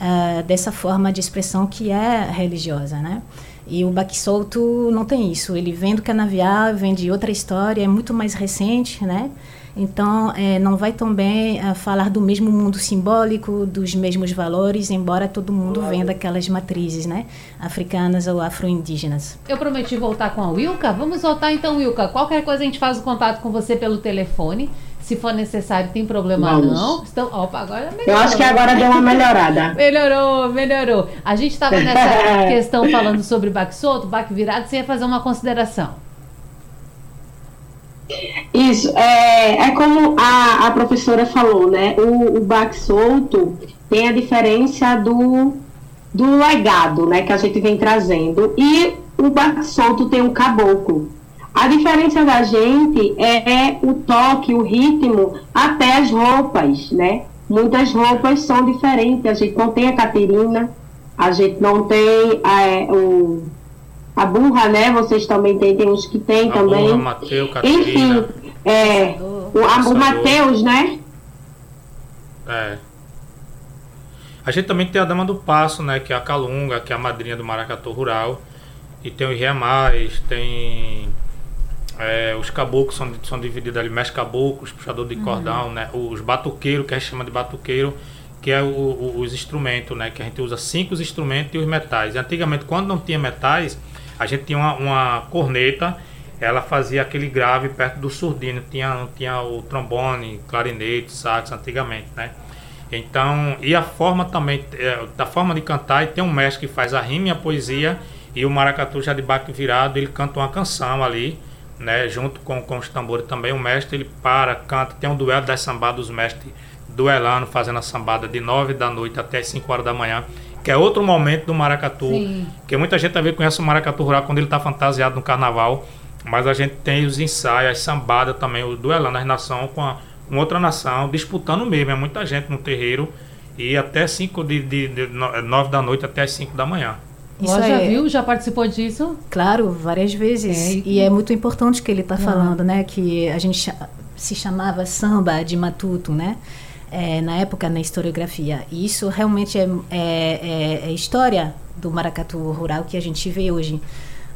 é, dessa forma de expressão que é religiosa, né? E o baque solto não tem isso. Ele vem do canavial, vem de outra história, é muito mais recente, né? Então, eh, não vai também eh, falar do mesmo mundo simbólico, dos mesmos valores, embora todo mundo venha daquelas matrizes, né? Africanas ou afro-indígenas. Eu prometi voltar com a Wilka. Vamos voltar então, Wilka. Qualquer coisa a gente faz o contato com você pelo telefone. Se for necessário, tem problema Vamos. não. Então, opa, agora melhorou. Eu acho que agora deu uma melhorada. Melhorou, melhorou. A gente estava nessa questão falando sobre baque solto, baque virado. Você ia fazer uma consideração. Isso, é, é como a, a professora falou, né? O, o baque solto tem a diferença do, do legado, né? Que a gente vem trazendo. E o baque solto tem o caboclo. A diferença da gente é, é o toque, o ritmo, até as roupas, né? Muitas roupas são diferentes. A gente não tem a Caterina, a gente não tem é, o, a burra, né? Vocês também têm, tem uns que tem A também. Burra, Mateu, Catarina. Enfim, é, o, a- o. Mateus, né? É. A gente também tem a Dama do Passo, né? Que é a Calunga, que é a madrinha do Maracatu Rural. E tem o Riamais, tem é, os caboclos, são, são divididos ali, mestre caboclos, puxador de cordão, né? Os batuqueiros, que a gente chama de batuqueiro, que é o- o- os instrumentos, né? Que a gente usa cinco instrumentos e os metais. E antigamente, quando não tinha metais, a gente tinha uma, uma corneta, ela fazia aquele grave perto do surdino. Tinha, tinha o trombone, clarinete, sax antigamente, né? Então, e a forma também, é, da forma de cantar, e tem um mestre que faz a rima e a poesia, e o maracatu já de baque virado, ele canta uma canção ali, né, junto com, com os tambores também. O mestre, ele para, canta, tem um duelo das sambadas dos mestres duelando, fazendo a sambada de 9 da noite até 5 horas da manhã, que é outro momento do maracatu, Sim. que muita gente talvez conhece o maracatu rural quando ele está fantasiado no carnaval, mas a gente tem os ensaios, as sambadas também, o duelando as nações com, a, com outra nação, disputando mesmo, é muita gente no terreiro, e até 5 de, de, de, 9 da noite até as 5 da manhã. Isso já é- viu? Já participou disso? Claro, várias vezes. É, e- e... é muito importante que ele está Ah. falando, né? Que a gente se chamava samba de matuto, né? É, na época, na historiografia. E isso realmente é, é, é- é história do maracatu rural que a gente vê hoje.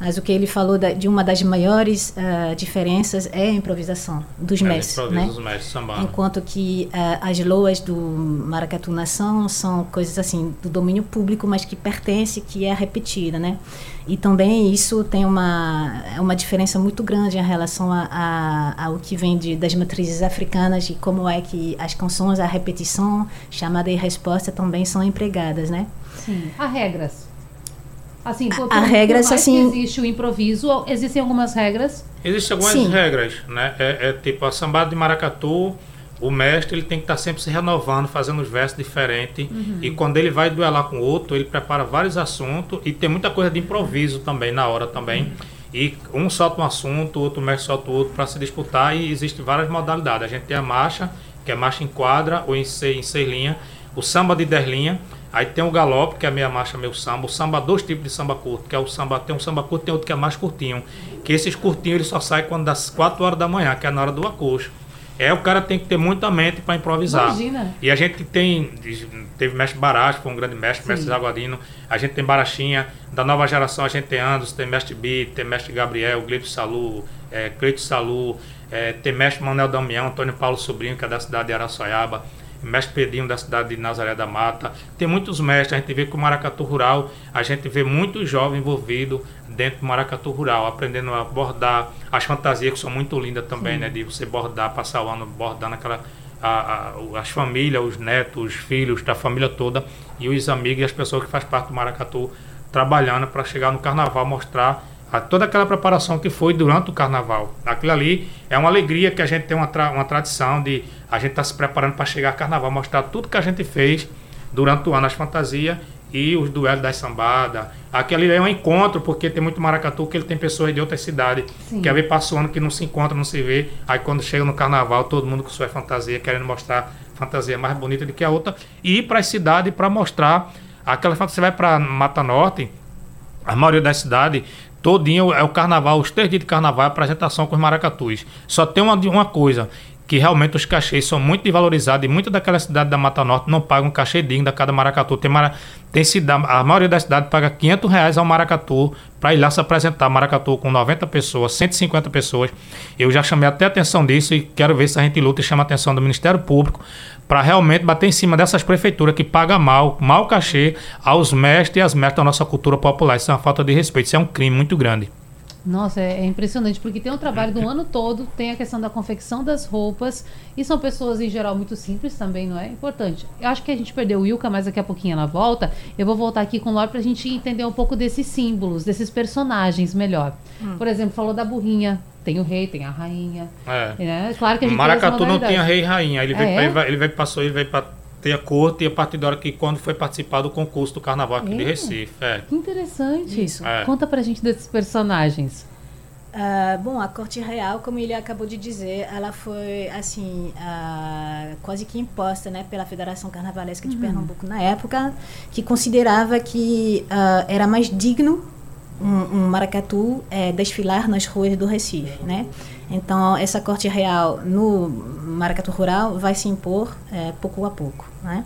Mas o que ele falou da- de uma das maiores ah, diferenças é a improvisação dos É, mestres, né? os mestres sambando. Enquanto que ah, as loas do Maracatu Nação são coisas assim do domínio público, mas que pertence, que é repetida, né? E também isso tem uma é uma diferença muito grande em relação a, a- ao que vem de, das matrizes africanas e como é que as canções, a repetição, chamada e resposta também são empregadas, né? Sim. Há regras. Assim, por, A- a regras, por assim- existe o improviso, existem algumas regras. Existem algumas Sim. regras, né? É, é tipo a sambada de maracatu, o mestre ele tem que estar sempre se renovando, fazendo os versos diferentes. E quando ele vai duelar com outro, ele prepara vários assuntos e tem muita coisa de improviso também na hora também. E um solta um assunto, o outro mestre solta o outro para se disputar e existem várias modalidades. A gente tem a marcha, que é marcha em quadra ou em seis, em seis linhas, o samba de dez linhas, Aí tem o galope, que é a meia marcha, meio samba. O samba, dois tipos de samba curto, que é o samba, tem um samba curto, tem outro que é mais curtinho. Que esses curtinhos ele só sai quando das 4 horas da manhã, que é na hora do acocho. É, o cara tem que ter muita mente para improvisar. Imagina. E a gente tem, teve mestre Baracho, foi um grande mestre, mestre Zaguadino. A gente tem Barachinha, da nova geração a gente tem Andos, tem mestre B, tem mestre Gabriel, Glito Salu, é, Cleito Salu, é, tem mestre Manuel Damião, Antônio Paulo Sobrinho, que é da cidade de Araçoiaba, mestre Pedrinho da cidade de Nazaré da Mata. Tem muitos mestres, a gente vê que o Maracatu Rural, a gente vê muitos jovens envolvidos dentro do Maracatu Rural, aprendendo a bordar, as fantasias que são muito lindas também, né? De você bordar, passar o ano bordando aquela a- a- as famílias, os netos, os filhos da família toda e os amigos e as pessoas que fazem parte do Maracatu trabalhando para chegar no carnaval mostrar a toda aquela preparação que foi durante o carnaval. Aquilo ali é uma alegria que a gente tem uma, tra- uma tradição de a gente estar se preparando para chegar ao carnaval, mostrar tudo que a gente fez durante o ano, as fantasias e os duelos das sambadas. Aquele é um encontro, porque tem muito maracatu que ele tem pessoas de outras cidades Sim. que às vezes passa o ano que não se encontra, não se vê. Aí quando chega no carnaval, todo mundo com sua fantasia, querendo mostrar fantasia mais bonita do que a outra. E ir para as cidades para mostrar aquela fantasia. Você vai para Mata Norte, a maioria das cidades, todinho é o carnaval, os três dias de carnaval é apresentação com os maracatus. Só tem uma, uma coisa, que realmente os cachês são muito desvalorizados e muitas daquelas cidades da Mata Norte não pagam um cachê digno da cada maracatu. Tem, mara, tem cidade, a maioria das cidades paga 500 reais ao maracatu para ir lá se apresentar. Maracatu com 90 pessoas, 150 pessoas. Eu já chamei até atenção disso e quero ver se a gente luta e chama a atenção do Ministério Público para realmente bater em cima dessas prefeituras que pagam mal, mal cachê aos mestres e às mestras da nossa cultura popular. Isso é uma falta de respeito, isso é um crime muito grande. Nossa, é, é impressionante, porque tem um trabalho do ano todo, tem a questão da confecção das roupas, e são pessoas em geral muito simples também, não é? Importante. Eu acho que a gente perdeu o Wilka, mas daqui a pouquinho ela volta. Eu vou voltar aqui com o Lore pra gente entender um pouco desses símbolos, desses personagens melhor. Por exemplo, falou da burrinha, tem o rei, tem a rainha. É. né? Claro que a gente tem Maracatu não modalidade. tinha rei e rainha. Ele, Ah, pra- é? ele, vai, ele veio, passou, ele veio para ter a corte e a partir da hora que quando foi participar do concurso do carnaval aqui de É? Recife. É. Que interessante. Isso. É. Conta pra gente desses personagens. Ah, bom, a corte real, como ele acabou de dizer, ela foi assim ah, quase que imposta, né, pela Federação Carnavalesca de Pernambuco na época, que considerava que ah, era mais digno um, um maracatu eh, desfilar nas ruas do Recife, né? Então essa corte real no maracatu rural vai se impor eh, pouco a pouco, né?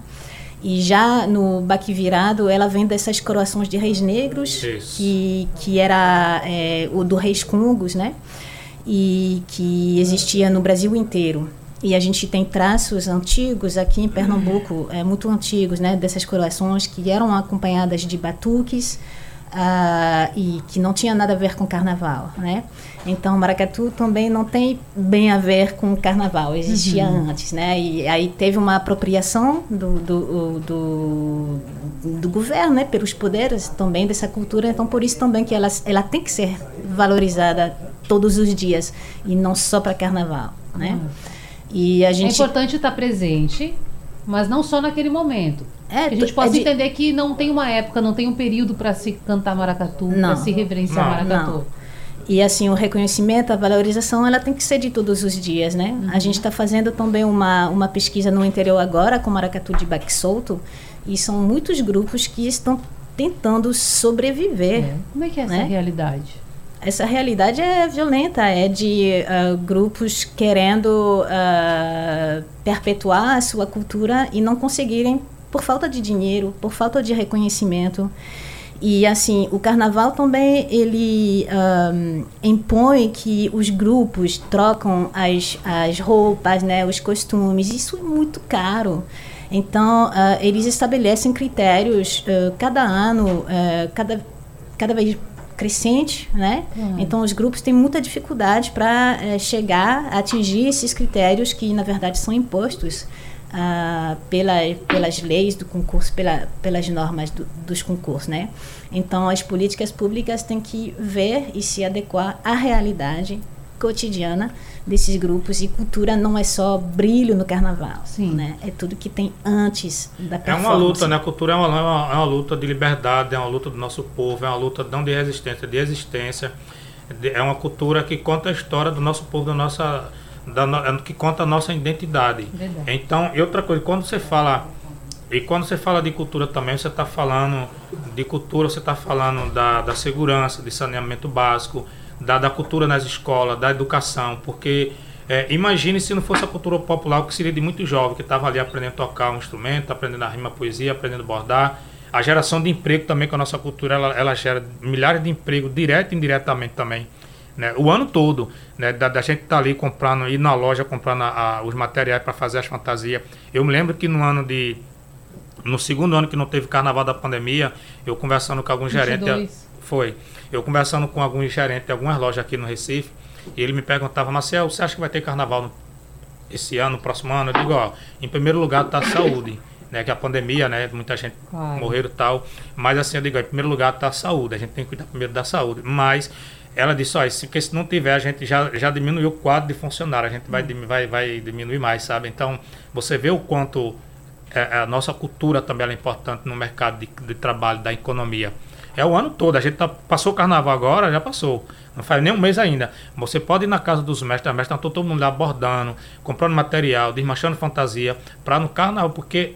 E já no baque virado, ela vem dessas coroações de reis negros, Isso. que, que era é, o do reis congos, né? E que existia no Brasil inteiro. E a gente tem traços antigos aqui em Pernambuco, é, muito antigos, né? Dessas coroações que eram acompanhadas de batuques, ah, e que não tinha nada a ver com carnaval, né? Então, maracatu também não tem bem a ver com carnaval, existia antes, né? E aí teve uma apropriação do, do, do, do governo, né? Pelos poderes também dessa cultura, então por isso também que ela, ela tem que ser valorizada todos os dias e não só para carnaval, né? E a É gente importante estar presente, mas não só naquele momento. É, que a gente é possa de- entender que não tem uma época, não tem um período para se cantar maracatu, para se reverenciar Não, maracatu. não. E assim, o reconhecimento, a valorização, ela tem que ser de todos os dias, né? A gente está fazendo também uma, uma pesquisa no interior agora com maracatu de baque solto e são muitos grupos que estão tentando sobreviver. Como é que é essa Né? realidade? Essa realidade é violenta, é de ah, grupos querendo ah, perpetuar a sua cultura e não conseguirem por falta de dinheiro, por falta de reconhecimento. E assim, o carnaval também ele ahm, impõe que os grupos trocam as, as roupas, né, os costumes. Isso é muito caro. Então, ah, eles estabelecem critérios ah, cada ano, ah, cada, cada vez crescente, né? Então, os grupos têm muita dificuldade para chegar a atingir esses critérios que, na verdade, são impostos ah, pela, pelas leis do concurso, pela, pelas normas do, dos concursos, né? Então, as políticas públicas têm que ver e se adequar à realidade cotidiana desses grupos e cultura não é só brilho no carnaval, Sim. né? É tudo que tem antes da É uma luta, né? A cultura é uma, é uma, é uma luta de liberdade, é uma luta do nosso povo, é uma luta não de resistência, de existência. É uma cultura que conta a história do nosso povo, da nossa, da no- é que conta a nossa identidade. Verdade. Então, e outra coisa, quando você fala e quando você fala de cultura também, você está falando de cultura, você está falando da, da segurança, de saneamento básico, da, da cultura nas escolas, da educação, porque é, imagine se não fosse a cultura popular, o que seria de muito jovem que estava ali aprendendo a tocar um instrumento, aprendendo a rima, poesia, aprendendo a bordar. A geração de emprego também com a nossa cultura, ela, ela gera milhares de empregos, direto e indiretamente também. Né? O ano todo, né? da, da gente estar ali comprando, ir na loja comprando a- a- os materiais para fazer as fantasias. Eu me lembro que no ano de no segundo ano que não teve carnaval da pandemia, eu conversando com gerentes. 22. Foi. Eu conversando com alguns gerentes de algumas lojas aqui no Recife, e ele me perguntava, Marcel, você acha que vai ter carnaval no- esse ano, no próximo ano? Eu digo, ó, em primeiro lugar está a saúde. Né, que a pandemia, né, muita gente Claro. morreram e tal, mas assim, eu digo, ó, em primeiro lugar está a saúde, a gente tem que cuidar primeiro da saúde, mas ela disse, ó, se, porque se não tiver, a gente já, já diminuiu o quadro de funcionário, a gente vai, dimi- vai, vai diminuir mais, sabe? Então, você vê o quanto é, a nossa cultura também é importante no mercado de, de trabalho, da economia. É o ano todo. A gente tá, passou o carnaval agora, já passou. Não faz nem um mês ainda. Você pode ir na casa dos mestres, as mestres estão todo mundo lá bordando, comprando material, desmanchando fantasia, para no carnaval, porque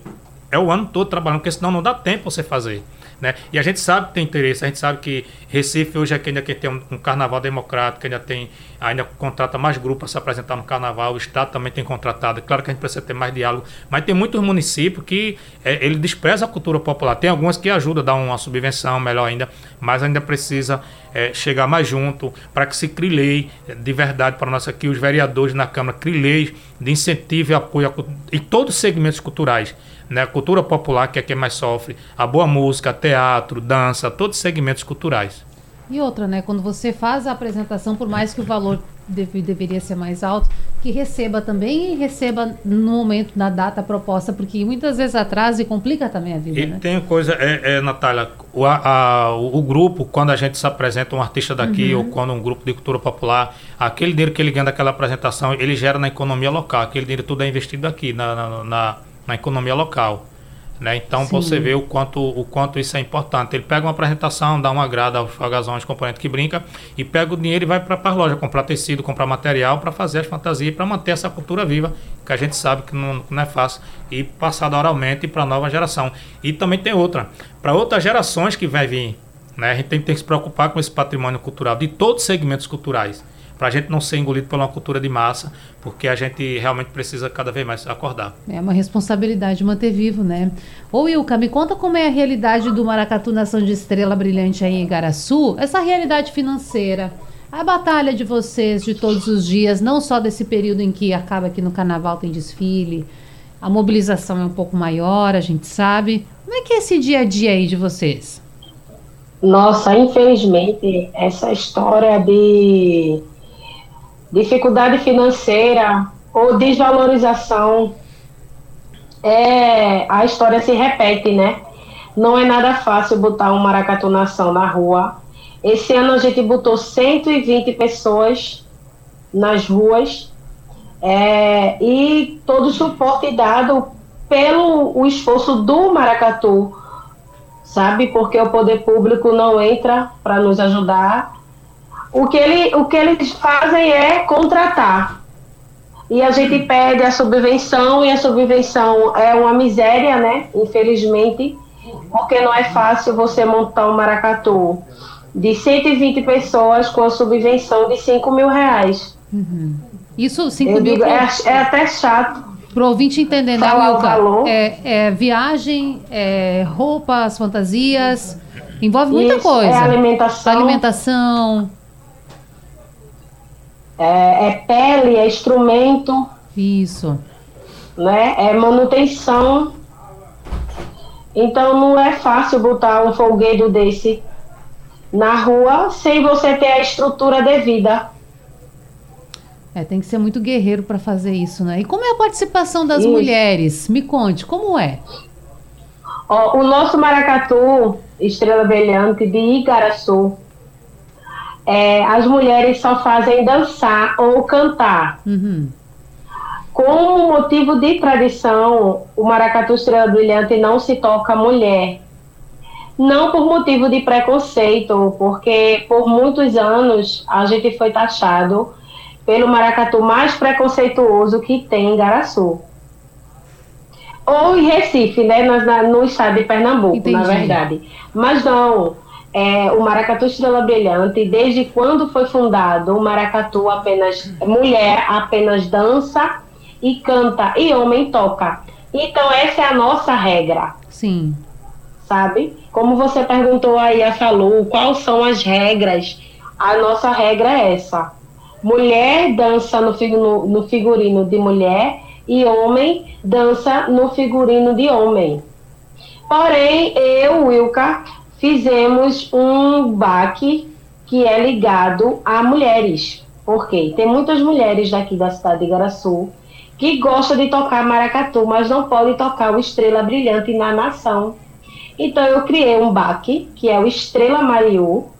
é o ano todo trabalhando, porque senão não dá tempo você fazer. Né? E a gente sabe que tem interesse, a gente sabe que Recife hoje é que ainda tem um, um carnaval democrático, ainda tem, ainda contrata mais grupos para se apresentar no carnaval, o Estado também tem contratado. Claro que a gente precisa ter mais diálogo, mas tem muitos municípios que é, ele despreza a cultura popular. Tem algumas que ajudam a dar uma subvenção, melhor ainda, mas ainda precisa é, chegar mais junto para que se crie lei de verdade para nós aqui, os vereadores na Câmara, criem leis de incentivo e apoio a, em todos os segmentos culturais né? A cultura popular, que é quem mais sofre, a boa música, teatro, dança, todos os segmentos culturais. E outra, né? Quando você faz a apresentação, por mais que o valor deve- deveria ser mais alto, que receba também e receba no momento, na data proposta, porque muitas vezes atrasa e complica também a vida, E né? tem coisa, é, é, Natália, o, a- o, grupo, quando a gente se apresenta um artista daqui, ou quando um grupo de cultura popular, aquele dinheiro que ele ganha daquela apresentação, ele gera na economia local. Aquele dinheiro tudo é investido aqui, na, na, na, na economia local. Né? Então, Sim. você vê o quanto, o quanto isso é importante. Ele pega uma apresentação, dá uma grada aos algazões, componente que brinca, e pega o dinheiro e vai para a loja comprar tecido, comprar material para fazer as fantasias, para manter essa cultura viva, que a gente sabe que não, não é fácil, e passada oralmente para a nova geração. E também tem outra, para outras gerações que vai vir. Né? A gente tem, tem que se preocupar com esse patrimônio cultural de todos os segmentos culturais, para a gente não ser engolido por uma cultura de massa, porque a gente realmente precisa cada vez mais acordar. É uma responsabilidade manter vivo, né? Ô Ilka, me conta como é a realidade do Maracatu Nação de Estrela Brilhante aí em Igaraçu, essa realidade financeira, a batalha de vocês de todos os dias, não só desse período em que acaba aqui no carnaval tem desfile, a mobilização é um pouco maior, a gente sabe. Como é que é esse dia a dia aí de vocês? Nossa, infelizmente, essa história de dificuldade financeira ou desvalorização, é, a história se repete, né? Não é nada fácil botar um maracatu nação na rua. Esse ano a gente botou 120 pessoas nas ruas é, e todo o suporte dado pelo o esforço do maracatu, sabe? Porque o poder público não entra para nos ajudar. O que, ele, o que eles fazem é contratar. E a gente pede a subvenção, e a subvenção é uma miséria, né? Infelizmente, porque não é fácil você montar um maracatu de 120 pessoas com a subvenção de 5 mil reais. Isso, 5 Eu mil digo, é, é até chato. pro ouvinte entender, né, Falar o Ilka? valor. É, é viagem, é roupas, fantasias, envolve muita Isso, coisa. É alimentação, Alimentação, é, é pele, é instrumento. isso. né? É manutenção. Então não é fácil botar um folguedo desse na rua sem você ter a estrutura devida. É, tem que ser muito guerreiro para fazer isso, né? E como é a participação das Isso. mulheres? Me conte, como é? Ó, o nosso maracatu, Estrela Brilhante de Igaraçu, é, as mulheres só fazem dançar ou cantar. Uhum. Com motivo de tradição, o maracatu Estrela Brilhante não se toca mulher. Não por motivo de preconceito, porque por muitos anos a gente foi taxado pelo maracatu mais preconceituoso que tem em Garaçu. Ou em Recife, né, na- no estado de Pernambuco, Entendi. na verdade. Mas não, é, o Maracatu Estrela Brilhante, desde quando foi fundado, o maracatu apenas, mulher apenas dança e canta, e homem toca. Então essa é a nossa regra Sim. sabe? Como você perguntou aí, a falou, quais são as regras? A nossa regra é essa. Mulher dança no, figu- no- no figurino de mulher e homem dança no figurino de homem. Porém, eu, Wilka, fizemos um baque que é ligado a mulheres. Por quê? Tem muitas mulheres daqui da cidade de Igaraçu que gostam de tocar maracatu, mas não podem tocar o Estrela Brilhante na nação. Então eu criei um baque, que é o Estrela Mariu.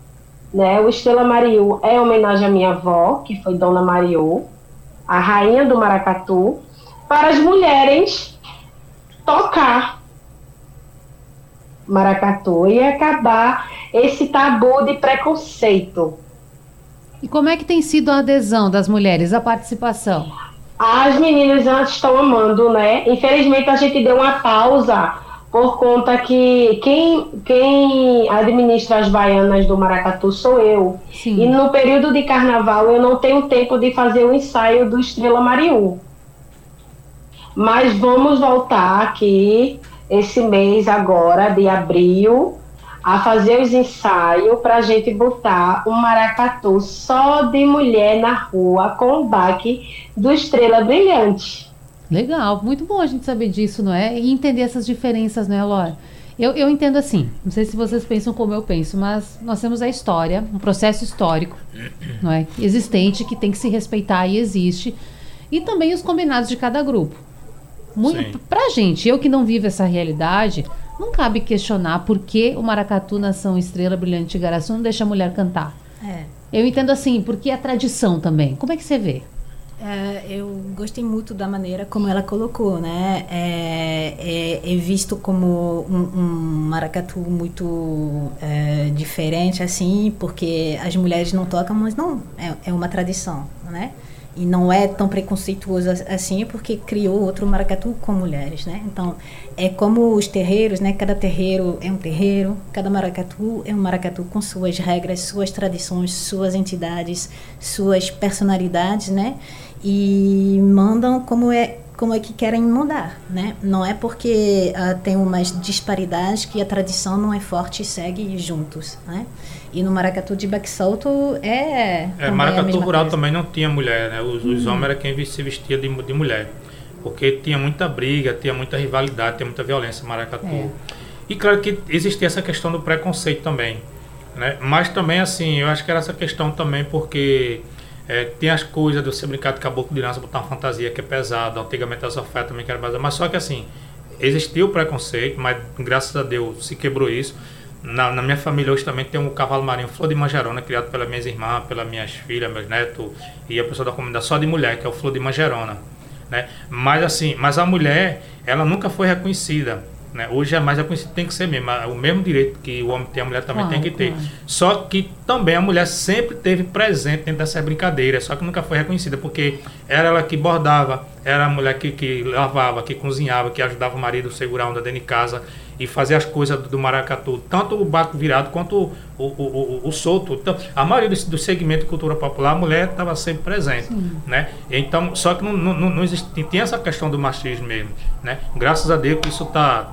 Né? O Estrela Mariu é em homenagem à minha avó, que foi Dona Mariu, a rainha do maracatu, para as mulheres tocar maracatu e acabar esse tabu de preconceito. E como é que tem sido a adesão das mulheres, a participação? As meninas elas estão amando, né? Infelizmente a gente deu uma pausa por conta que quem, quem administra as baianas do Maracatu sou eu. Sim. E no período de carnaval eu não tenho tempo de fazer o ensaio do Estrela Mariú. Mas vamos voltar aqui esse mês agora, de abril, a fazer os ensaios para a gente botar um maracatu só de mulher na rua com o baque do Estrela Brilhante. Legal, muito bom a gente saber disso, não é? E entender essas diferenças, não é, Laura? Eu, eu entendo assim, não sei se vocês pensam como eu penso, mas nós temos a história, um processo histórico, não é? Existente, que tem que se respeitar e existe. E também os combinados de cada grupo. Sim. Muito, pra gente, eu que não vivo essa realidade, não cabe questionar por que o Maracatu Nação Estrela Brilhante Igaraçu não deixa a mulher cantar. É. Eu entendo assim, porque é tradição também. Como é que você vê? É, eu gostei muito da maneira como ela colocou, né? É, é- é visto como um, um maracatu muito é, diferente, assim, porque as mulheres não tocam, mas não, é, é uma tradição, né? E não é tão preconceituoso as- assim, porque criou outro maracatu com mulheres, né? Então, é como os terreiros, né? Cada terreiro é um terreiro, cada maracatu é um maracatu com suas regras, suas tradições, suas entidades, suas personalidades, né? E mandam como é como é que querem mandar, né? Não é porque ah, tem umas disparidades que a tradição não é forte e segue juntos, né? E no maracatu de Baixalto é É, Maracatu mesma Rural coisa. também não tinha mulher, né? Os, os homens eram quem se vestia de, de mulher. Porque tinha muita briga, tinha muita rivalidade, tinha muita violência Maracatu. É. E claro que existia essa questão do preconceito também. Né? Mas também, assim, eu acho que era essa questão também porque é, tem as coisas de você brincar de caboclo de lança, botar uma fantasia que é pesada. Antigamente as ofertas também que era pesada. Mas só que assim, existiu o preconceito, mas graças a Deus se quebrou isso. Na, na minha família hoje também tem um cavalo marinho Flor de Manjerona, criado pelas minhas irmãs, pelas minhas filhas, meus netos e a pessoa da comunidade só de mulher, que é o Flor de Manjerona. Né? Mas assim, mas a mulher, ela nunca foi reconhecida. Né? Hoje é mais reconhecida, tem que ser mesmo. O mesmo direito que o homem tem, a mulher também Claro, tem que ter. claro. Só que também a mulher sempre teve presente dentro dessa brincadeira, só que nunca foi reconhecida, porque era ela que bordava, era a mulher que, que lavava, que cozinhava, que ajudava o marido a segurar a onda dentro de casa e fazer as coisas do, maracatu, tanto o barco virado quanto o, o, o, o- solto. Então, a maioria do, do segmento de cultura popular, a mulher estava sempre presente, né? Então, só que não, não, não existe, tem essa questão do machismo mesmo, né? Graças a Deus que isso tá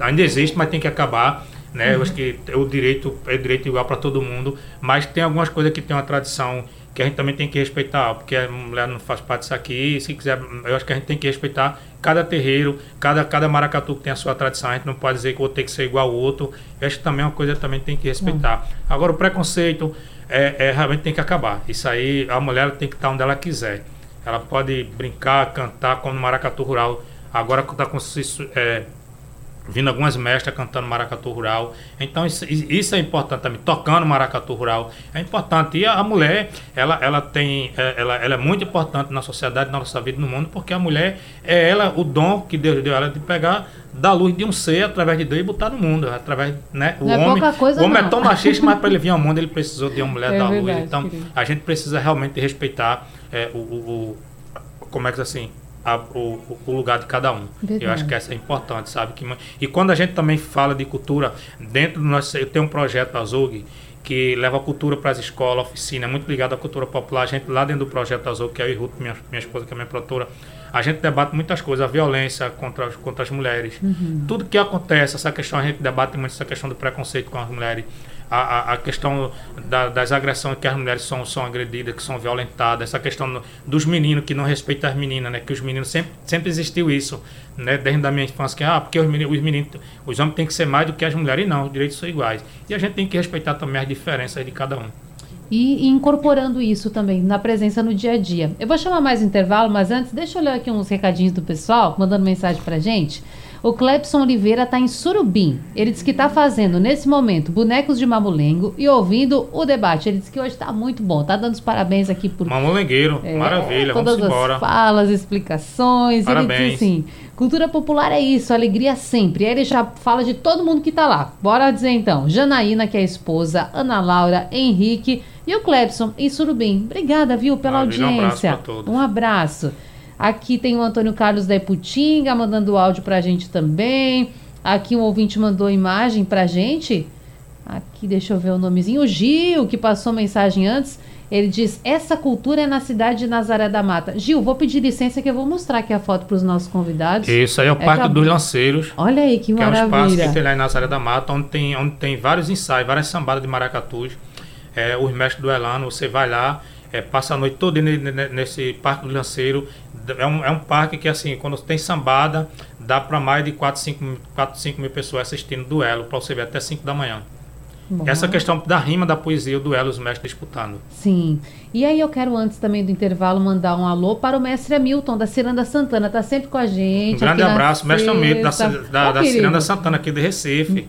ainda existe, mas tem que acabar. Né? Eu acho que o direito é direito igual para todo mundo, mas tem algumas coisas que tem uma tradição que a gente também tem que respeitar, porque a mulher não faz parte disso aqui. Se quiser, eu acho que a gente tem que respeitar cada terreiro, cada, cada maracatu que tem a sua tradição. A gente não pode dizer que o outro tem que ser igual ao outro. Eu acho que também é uma coisa que também tem que respeitar. Agora, o preconceito, é, é, realmente tem que acabar. Isso aí, a mulher tem que estar onde ela quiser. Ela pode brincar, cantar como no maracatu rural. Agora está com isso, é, vindo algumas mestras cantando maracatu rural. Então isso, isso é importante também, tocando maracatu rural. É importante. E a, a mulher, ela, ela tem, é, ela, ela é muito importante na sociedade, na nossa vida, no mundo, porque a mulher é ela o dom que Deus deu a ela de pegar da luz de um ser através de Deus e botar no mundo, através, né? O Não é homem, pouca coisa, o homem não. é tão machista, mas para ele vir ao mundo ele precisou de uma mulher É da verdade, luz. Então querido. a gente precisa realmente respeitar é, o, o, o- como é que assim, a- o, o lugar de cada um. Verdade. Eu acho que essa é importante, sabe? Que, e quando a gente também fala de cultura, dentro do nosso. Eu tenho um projeto Azug que leva a cultura para as escolas, oficina, é muito ligado à cultura popular. A gente lá dentro do projeto Azul, que é e Ruth, minha, minha esposa, que é minha produtora, a gente debate muitas coisas, a violência contra, contra as mulheres. Tudo que acontece, essa questão, a gente debate muito essa questão do preconceito com as mulheres. A, a, questão da- das agressões que as mulheres são, são agredidas, que são violentadas, essa questão do- dos meninos que não respeitam as meninas, né? Que os meninos sempre, sempre existiu isso, né? Desde a minha infância, que ah, porque os meninos, os meninos, os homens têm que ser mais do que as mulheres, não, os direitos são iguais. E a gente tem que respeitar também as diferenças de cada um. E incorporando isso também na presença no dia a dia. Eu vou chamar mais intervalo, mas antes, deixa eu ler aqui uns recadinhos do pessoal, mandando mensagem pra gente. O Clepson Oliveira tá em Surubim. Ele disse que tá fazendo, nesse momento, bonecos de mamulengo e ouvindo o debate. Ele disse que hoje tá muito bom. Tá dando os parabéns aqui por Mamulengueiro, é, maravilha, todas vamos embora. as falas, explicações. Ele Parabéns. disse assim: cultura popular é isso, alegria sempre. Aí ele já fala de todo mundo que tá lá. Bora dizer então: Janaína, que é a esposa, Ana Laura, Henrique e o Clebson em Surubim. Obrigada, viu, pela Maravilha, um abraço audiência. Um abraço. Aqui tem o Antônio Carlos da Iputinga mandando áudio pra gente também. Aqui um ouvinte mandou imagem pra gente. Aqui, deixa eu ver o nomezinho. O Gil, que passou mensagem antes. Ele diz: Essa cultura é na cidade de Nazaré da Mata. Gil, vou pedir licença que eu vou mostrar aqui a foto para os nossos convidados. Isso aí é o É Parque dos Lanceiros. Olha aí que que é um espaço maravilha. que tem lá em Nazaré da Mata, onde tem, onde tem vários ensaios, várias sambadas de maracatus. É, os mestres do Elano, você vai lá, é, passa a noite toda ne- ne- nesse Parque do Lanceiro. É um, é um parque que, assim, quando tem sambada, dá para mais de 4, 5, mil- 4, 5 mil pessoas assistindo duelo, para você ver até 5 da manhã. Bom. Essa questão da rima, da poesia, o duelo, os mestres disputando. Sim. E aí eu quero, antes também do intervalo, mandar um alô para o mestre Hamilton, da Ciranda Santana. Tá sempre com a gente. Um grande abraço, mestre Almeida, da, da, da Ciranda Santana, aqui de Recife.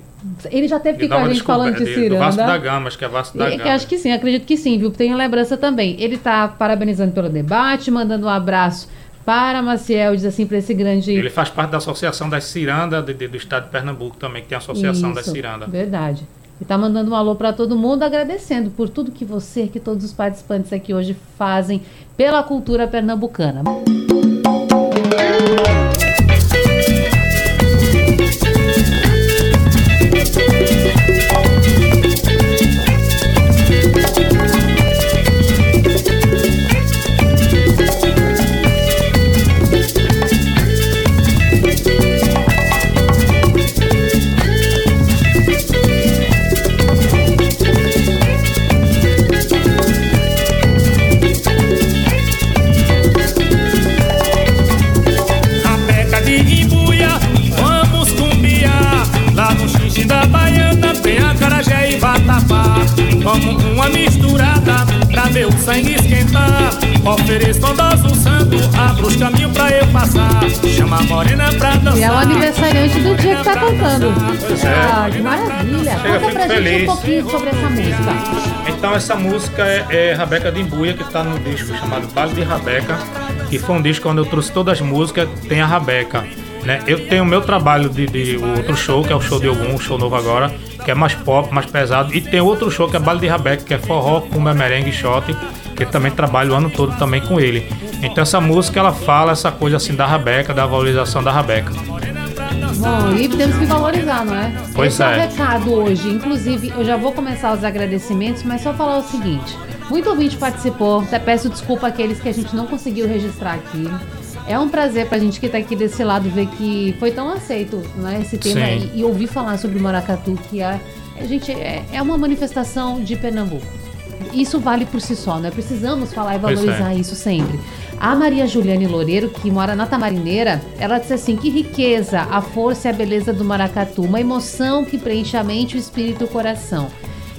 Ele já teve aqui de com a gente falando de Descoberta, do Vasco da Ciranda. Gama, acho que é Vasco da E- Gama. acho que sim, acredito que sim, viu? Tenho lembrança também. Ele tá parabenizando pelo debate, mandando um abraço para Maciel, diz assim, para esse grande. Ele faz parte da Associação das Ciranda de- de- do Estado de Pernambuco também, que tem a Associação das Isso, Ciranda. Verdade. E tá mandando um alô para todo mundo, agradecendo por tudo que você, que todos os participantes aqui hoje fazem pela cultura pernambucana. Rabeca Ofereço todos os caminhos pra eu passar Chama a morena pra dançar E é o aniversariante do dia que tá cantando. Pois é. Ah, que maravilha. Chega, Conta fico pra gente um feliz. pouquinho sobre essa música. Então essa música é, é Rabeca de Imbuia, que está no disco chamado Baile de Rabeca, que foi um disco onde eu trouxe todas as músicas, tem a Rabeca. Né? Eu tenho o meu trabalho de, de o outro show, que é o show de algum, o show novo agora, que é mais pop, mais pesado. E tem outro show que é Baile de Rabeca, que é forró, cumba, merengue e shot, que também trabalho o ano todo também com ele. Então essa música ela fala essa coisa assim da Rabeca, da valorização da Rabeca. Bom, e temos que valorizar, não é? Pois Esse é. o é. recado hoje. Inclusive, eu já vou começar os agradecimentos, mas só falar o seguinte. Muito ouvinte participou, até peço desculpa àqueles que a gente não conseguiu registrar aqui. É um prazer pra gente que tá aqui desse lado ver que foi tão aceito né, esse tema e, e ouvir falar sobre o maracatu, que é, a gente, é, é uma manifestação de Pernambuco. Isso vale por si só, né? Precisamos falar e é. valorizar isso sempre. A Maria Juliane Loureiro, que mora na Tamarineira, ela disse assim: que riqueza, a força e a beleza do maracatu, uma emoção que preenche a mente, o espírito e o coração.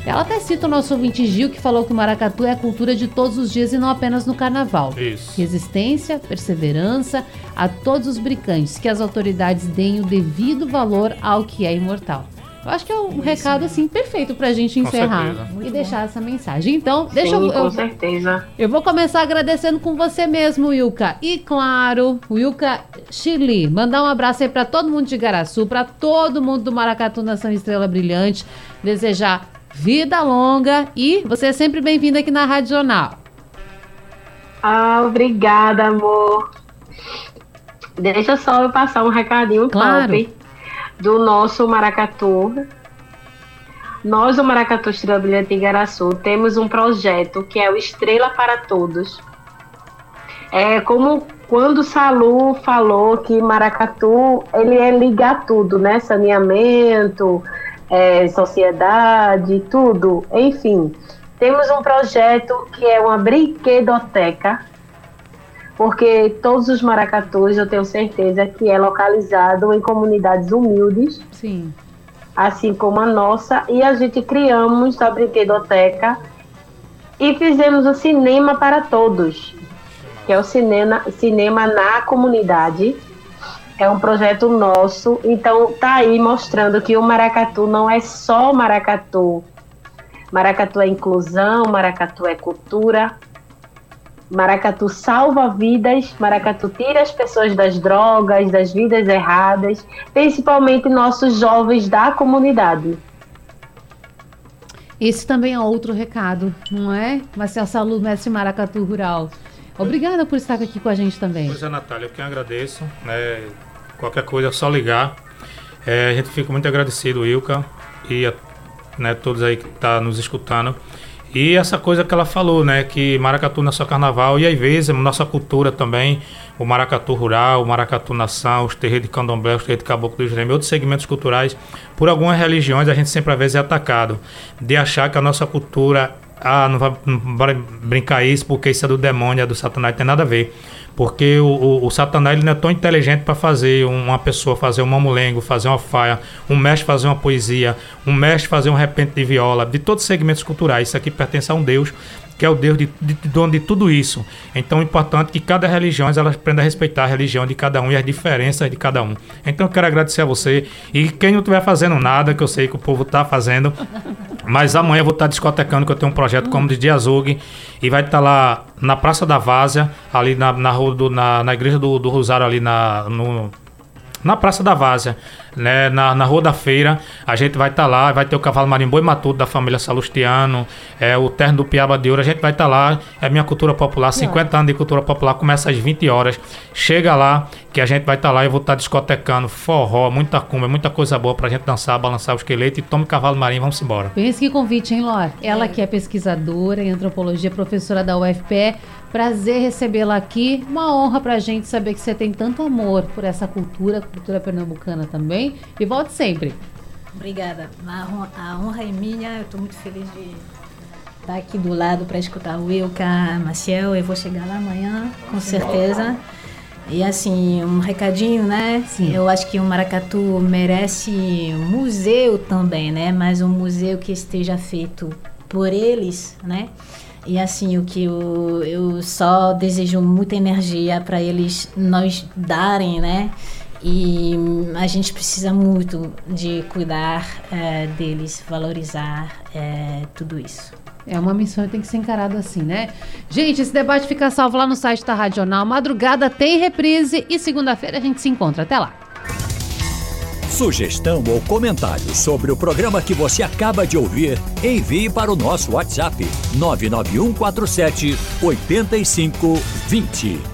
Ela até cita o nosso ouvinte Gil, que falou que o maracatu é a cultura de todos os dias e não apenas no carnaval. Isso. Resistência, perseverança a todos os brincantes, que as autoridades deem o devido valor ao que é imortal. Eu acho que é um recado assim perfeito pra gente Com encerrar e deixar essa mensagem. Então, deixa Sim, eu, com eu, certeza. eu vou começar agradecendo com você mesmo, Wilka. E claro, Wilka Chile. Mandar um abraço aí pra todo mundo de Garaçu, pra todo mundo do Maracatu Nação Estrela Brilhante. Desejar vida longa e você é sempre bem-vindo aqui na Rádio Jornal. Ah, obrigada, amor. Deixa só eu passar um recadinho Claro. top do nosso maracatu. Nós, do Maracatu Estrela Brilhante em Garaçu, temos um projeto que é o Estrela para Todos. É como quando o Salu falou que Maracatu ele é ligar tudo, né? Saneamento, é, sociedade, tudo. Enfim, temos um projeto que é uma brinquedoteca, porque todos os maracatus eu tenho certeza que é localizado em comunidades humildes Sim. assim como a nossa, e a gente criamos a brinquedoteca e fizemos o cinema para todos, que é o cinema, cinema na comunidade. É um projeto nosso, então tá aí mostrando que o maracatu não é só maracatu. Maracatu é inclusão, maracatu é cultura. Maracatu salva vidas, Maracatu tira as pessoas das drogas, das vidas erradas, principalmente nossos jovens da comunidade. Esse também é outro recado, não é? Marcel Salu, mestre Maracatu Rural. Obrigada por estar aqui com a gente também. Pois é, Natália, eu que agradeço. Né? Qualquer coisa é só ligar. É, a gente fica muito agradecido, Ilka, e a, né, todos aí que estão nos escutando. E essa coisa que ela falou, né? Que maracatu não é só carnaval, e às vezes a nossa cultura também, o maracatu rural, o maracatu nação, os terreiros de candomblé, os terreiros de caboclo do Jurema, outros segmentos culturais, por algumas religiões a gente sempre às vezes é atacado. De achar que a nossa cultura, ah, não vai, não vai brincar isso porque isso é do demônio, é do satanás, tem nada a ver. Porque o, o, o Satanás ele não é tão inteligente para fazer uma pessoa fazer um mamulengo, fazer uma faia, um mestre fazer uma poesia, um mestre fazer um repente de viola, de todos os segmentos culturais. Isso aqui pertence a um Deus que é o Deus de, de, dono de tudo isso. Então é importante que cada religião ela aprenda a respeitar a religião de cada um e as diferenças de cada um. Então eu quero agradecer a você e quem não estiver fazendo nada, que eu sei que o povo está fazendo, mas amanhã eu vou estar discotecando, que eu tenho um projeto como de Azug e vai estar lá na Praça da Várzea, ali na, na, na, na igreja do, do Rosário, ali na, no, na Praça da Várzea, né, na, na Rua da Feira. A gente vai estar lá, vai ter o cavalo marimbo e matuto da família Salustiano, é, o terno do Piaba de Ouro. A gente vai estar lá, é minha cultura popular, 50 anos de cultura popular, começa às 20 horas. Chega lá, que a gente vai estar lá e eu vou estar discotecando, forró, muita cumba, muita coisa boa pra gente dançar, balançar o esqueleto e tome cavalo marinho, vamos embora. Pense que convite, hein, Lor? Ela que é pesquisadora em antropologia, professora da UFPE. Prazer recebê-la aqui. Uma honra pra gente saber que você tem tanto amor por essa cultura, cultura pernambucana também. E volte sempre. Obrigada. A honra é minha. Eu estou muito feliz de estar aqui do lado para escutar o Wilka, Maciel. Eu vou chegar lá amanhã, com certeza. E assim, um recadinho, né? Sim. Eu acho que o Maracatu merece um museu também, né? Mas um museu que esteja feito por eles, né? E assim, o que eu, eu só desejo muita energia para eles nos darem, né? E hum, a gente precisa muito de cuidar eh, deles, valorizar eh, tudo isso. É uma missão e tem que ser encarado assim, né? Gente, esse debate fica salvo lá no site da Radional. Madrugada tem reprise e segunda-feira a gente se encontra. Até lá. Sugestão ou comentário sobre o programa que você acaba de ouvir, envie para o nosso WhatsApp 99147 8520.